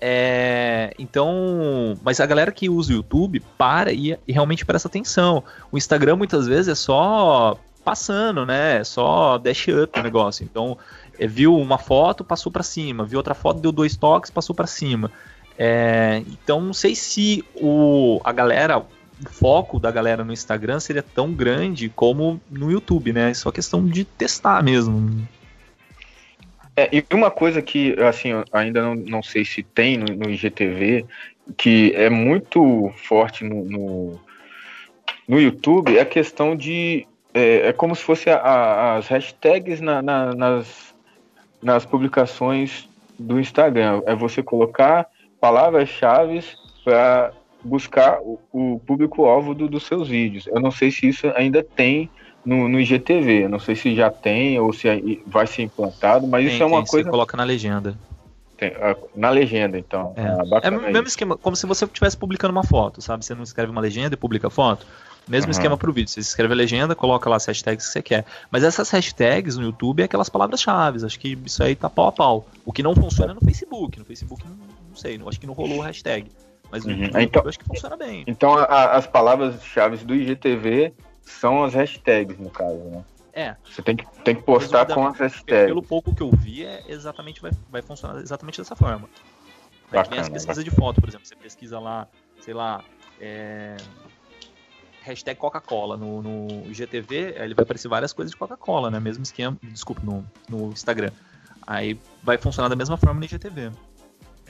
É, então, mas a galera que usa o YouTube para e, e realmente presta atenção. O Instagram muitas vezes é só passando, né? É só dash up o negócio. Então, é, viu uma foto, passou para cima, viu outra foto, deu dois toques, passou para cima. É, então, não sei se o, a galera, o foco da galera no Instagram seria tão grande como no YouTube, né? É só questão de testar mesmo. É, e uma coisa que, assim, ainda não, não sei se tem no, no IGTV, que é muito forte no, no, no YouTube, é a questão de. É, é como se fosse a- a- as hashtags na- na- nas, nas publicações do Instagram. É você colocar palavras-chave para buscar o, o público-alvo do- dos seus vídeos. Eu não sei se isso ainda tem no, no IGTV. Não sei se já tem ou se vai ser implantado, mas Tem, isso é uma tem, você coisa coloca na legenda. tem- na legenda, então. É. Ah, É o mesmo isso. esquema, como se você estivesse publicando uma foto, sabe? Você não escreve uma legenda e publica a foto. Mesmo Aham. esquema pro vídeo. Você escreve a legenda, coloca lá as hashtags que você quer. Mas essas hashtags no YouTube é aquelas palavras-chave. Acho que isso aí tá pau a pau. O que não funciona é no Facebook. No Facebook, não, não sei. Não, acho que não rolou o hashtag. Mas no Uhum. YouTube Então- acho que funciona bem. Então a- a- as palavras-chave do IGTV são as hashtags, no caso, né? É, Você tem que, tem que postar com as hashtags. pelo pouco que eu vi, é exatamente, vai, vai funcionar exatamente dessa forma. Que nem as Bacana, pesquisas de foto, por exemplo. Você pesquisa lá, sei lá, é, hashtag Coca-Cola no, no IGTV, aí ele vai aparecer várias coisas de Coca-Cola, né? Mesmo esquema, desculpa, no, no Instagram. Aí vai funcionar da mesma forma no IGTV.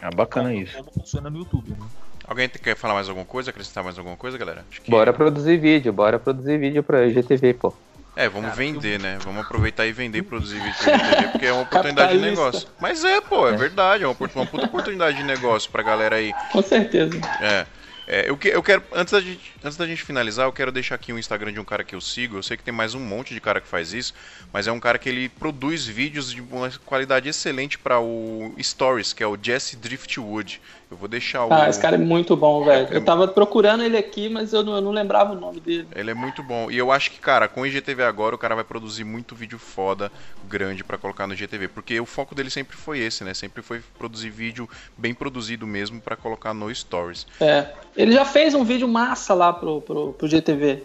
Ah, bacana como, isso. como funciona no YouTube. Né? Alguém quer falar mais alguma coisa? Acrescentar mais alguma coisa, galera? Acho que- Bora produzir vídeo, bora produzir vídeo pra IGTV, pô. É, vamos vender, né? Vamos aproveitar e vender e produzir vídeo pra TV, porque é uma oportunidade de negócio. Mas é, pô, é verdade, é uma, uma puta oportunidade de negócio pra galera aí. Com certeza. É. É, eu, que- eu quero, antes da, gente, antes da gente finalizar, eu quero deixar aqui o Instagram de um cara que eu sigo. Eu sei que tem mais um monte de cara que faz isso, mas é um cara que ele produz vídeos de uma qualidade excelente para o Stories, que é o Jesse Driftwood. Eu vou deixar o. Ah, esse cara é muito bom, velho. É- Eu tava procurando ele aqui, mas eu não, eu não lembrava o nome dele. Ele é muito bom. E eu acho que, cara, com o IGTV agora, o cara vai produzir muito vídeo foda, grande pra colocar no IGTV. Porque o foco dele sempre foi esse, né? Sempre foi produzir vídeo bem produzido mesmo pra colocar no Stories. É. Ele já fez um vídeo massa lá pro, pro, pro GTV.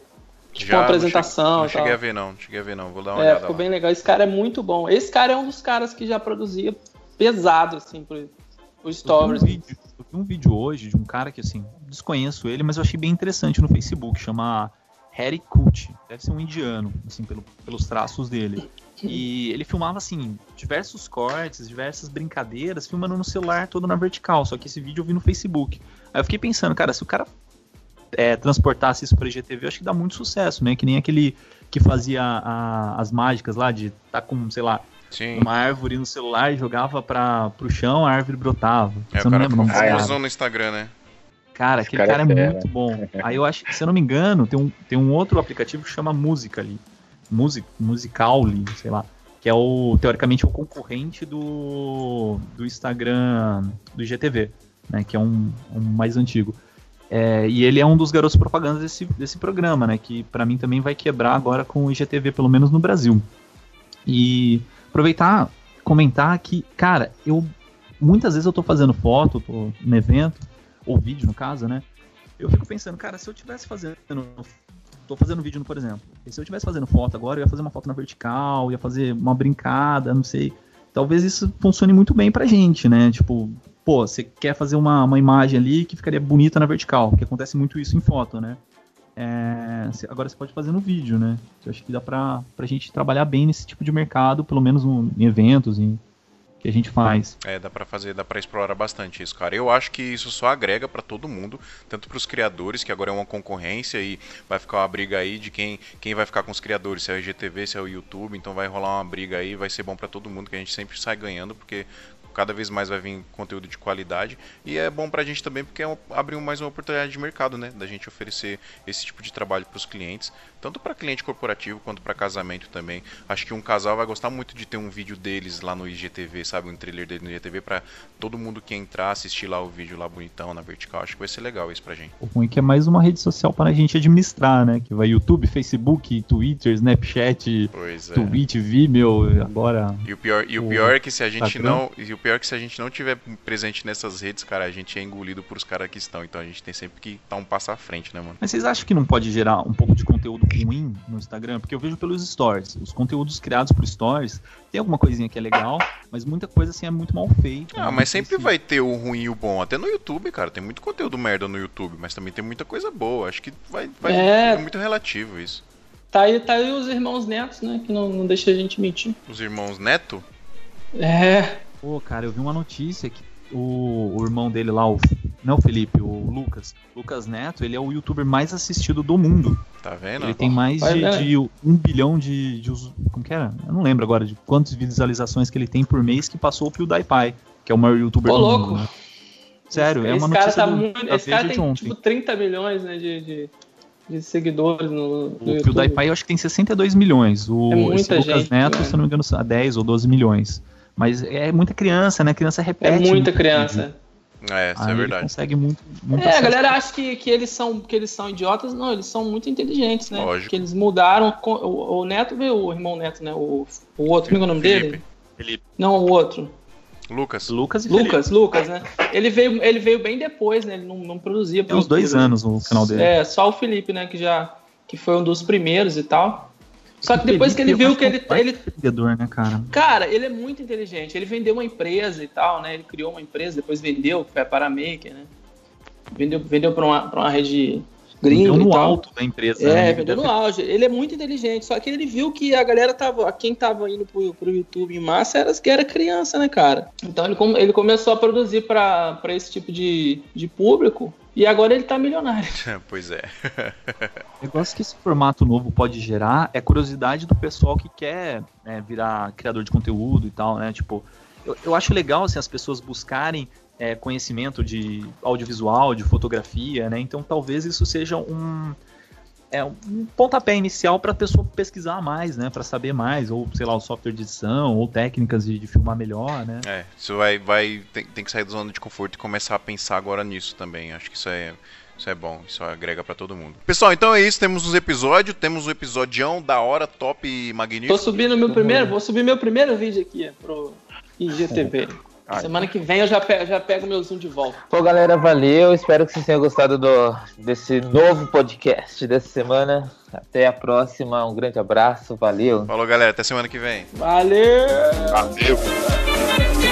Tipo Já uma não apresentação Não e cheguei tal. a ver, não. Não cheguei a ver, não. Vou dar uma É, olhada ficou lá. bem legal. Esse cara é muito bom. Esse cara é um dos caras que já produzia pesado, assim, pro, pro Eu Stories. vi, um vídeo, eu vi um vídeo hoje de um cara que, assim, desconheço ele, mas eu achei bem interessante no Facebook, chama Harry Kuti. Deve ser um indiano, assim, pelo- pelos traços dele. E ele filmava, assim, diversos cortes, diversas brincadeiras, filmando no celular todo na vertical. Só que esse vídeo eu vi no Facebook. Aí eu fiquei pensando, cara, se o cara é, transportasse isso pra IGTV, eu acho que dá muito sucesso, né? Que nem aquele que fazia a- as mágicas lá, de tá com, sei lá, Sim. uma árvore no celular e jogava pra, pro chão, a árvore brotava. É, Se o cara ficou desse cara. famosão no Instagram, né? Cara, Esse aquele cara cara, é é muito bom. Aí eu acho, se eu não me engano, tem um, tem um outro aplicativo que chama Musical.ly. Music, Musical.ly, sei lá. Que é o, teoricamente, o concorrente do, do Instagram do IGTV, né? Que é um, um mais antigo. É, e ele é um dos garotos propagandas desse, desse programa, né? Que pra mim também vai quebrar agora com o IGTV, pelo menos no Brasil. E aproveitar, comentar que, cara, eu muitas vezes eu tô fazendo foto, tô no evento, ou vídeo no caso, né? Eu fico pensando, cara, se eu tivesse fazendo. Tô fazendo vídeo, por exemplo. E se eu tivesse fazendo foto agora, eu ia fazer uma foto na vertical, ia fazer uma brincada, não sei. Talvez isso funcione muito bem pra gente, né? Tipo, pô, você quer fazer uma, uma imagem ali que ficaria bonita na vertical, porque acontece muito isso em foto, né? É, agora você pode fazer no vídeo, né? Eu acho que dá pra, pra gente trabalhar bem nesse tipo de mercado, pelo menos no- em eventos, em, que a gente faz. É, dá pra fazer, dá para explorar bastante isso, cara. Eu acho que isso só agrega pra todo mundo, tanto pros criadores, que agora é uma concorrência e vai ficar uma briga aí de quem, quem vai ficar com os criadores, se é o IGTV, se é o YouTube, então vai rolar uma briga aí, vai ser bom pra todo mundo, que a gente sempre sai ganhando, porque cada vez mais vai vir conteúdo de qualidade e é bom pra gente também porque é um, abre mais uma oportunidade de mercado, né, da gente oferecer esse tipo de trabalho pros clientes, tanto pra cliente corporativo quanto pra casamento também. Acho que um casal vai gostar muito de ter um vídeo deles lá no IGTV, sabe, um trailer dele no IGTV pra todo mundo que entrar assistir lá o vídeo lá bonitão na vertical. Acho que vai ser legal isso pra gente. O ruim é que é mais uma rede social para a gente administrar, né? Que vai YouTube, Facebook, Twitter, Snapchat, Pois é. Twitch, Vimeo, agora. E o pior, e o o pior é que se a gente Instagram. não, e o pior é que se a gente não tiver presente nessas redes, cara, a gente é engolido por os caras que estão. Então a gente tem sempre que dar um passo à frente, né, mano? Mas vocês acham que não pode gerar um pouco de conteúdo ruim no Instagram? Porque eu vejo pelos stories. Os conteúdos criados por stories tem alguma coisinha que é legal, mas muita coisa assim é muito mal feita. Ah, né? mas sempre se- vai ter o ruim e o bom. Até no YouTube, cara, tem muito conteúdo merda no YouTube, mas também tem muita coisa boa. Acho que vai, vai É. é muito relativo isso. Tá aí, tá aí os irmãos netos, né? Que não, não deixa a gente mentir. Os irmãos Neto, É. Pô, cara, eu vi uma notícia que o, o irmão dele lá, o, não o Felipe, o Lucas, Lucas Neto, ele é o youtuber mais assistido do mundo. tá vendo? Ele tem mais Vai de, de um bilhão de, de Como que era? Eu não lembro agora de quantas visualizações que ele tem por mês que passou o PewDiePie, que é o maior youtuber Ô, do louco. mundo. né? Sério, é esse uma cara notícia tá do, muito. Esse cara tem ontem. tipo 30 milhões né, de, de, de seguidores no, no O YouTube. PewDiePie eu acho que tem 62 milhões. O É Lucas gente, Neto, né? se eu não me engano, a 10 ou 12 milhões. Mas é muita criança, né? A criança É repete. muita muito criança. vídeo. É, isso Aí é ele verdade. consegue muito, muito É, a galera acha que, que, eles são, que eles são idiotas. Não, eles são muito inteligentes, né? Lógico. Que eles mudaram. O, o Neto veio, o irmão Neto, né? O, o outro, como é o nome Felipe. dele? Felipe. Não, o outro. Lucas. Lucas e Felipe. Lucas, Lucas, né? Ele veio, ele veio bem depois, né? Ele não, não produzia. Tem uns dois anos no canal dele. É, só o Felipe, né? Que já que foi um dos primeiros e tal. Só que depois que ele viu que ele, é ele. empreendedor, né, cara? Cara, ele é muito inteligente. Ele vendeu uma empresa e tal, né? Ele criou uma empresa, depois vendeu, que foi a Paramaker, né? Vendeu, vendeu pra, uma, pra uma rede gringo Vendeu no alto da empresa. É, né? vendeu no auge. Ele é muito inteligente, só que ele viu que a galera tava. Quem tava indo pro, pro YouTube em massa era, que era criança, né, cara? Então ele, ele começou a produzir pra pra esse tipo de, de público e agora ele tá milionário. pois é. O negócio que esse formato novo pode gerar é curiosidade do pessoal que quer né, virar criador de conteúdo e tal, né? Tipo, eu, eu acho legal assim, as pessoas buscarem é, conhecimento de audiovisual, de fotografia, né? Então talvez isso seja um, é, um pontapé inicial para a pessoa pesquisar mais, né? Para saber mais, ou sei lá, o software de edição, ou técnicas de, de filmar melhor, né? É, isso vai, vai tem, tem que sair da zona de conforto e começar a pensar agora nisso também. Acho que isso é, isso é bom, isso agrega pra todo mundo. Pessoal, então é isso, temos os episódios, temos o episodião da hora, top e Tô magnífico. subindo meu primeiro, vou subir meu primeiro vídeo aqui pro IGTV. Ai. Semana que vem eu já pego, já pego meu zoom de volta. Pô, galera, valeu. Espero que vocês tenham gostado do, desse novo podcast dessa semana. Até a próxima. Um grande abraço. Valeu. Falou, galera, até semana que vem. Valeu! Valeu.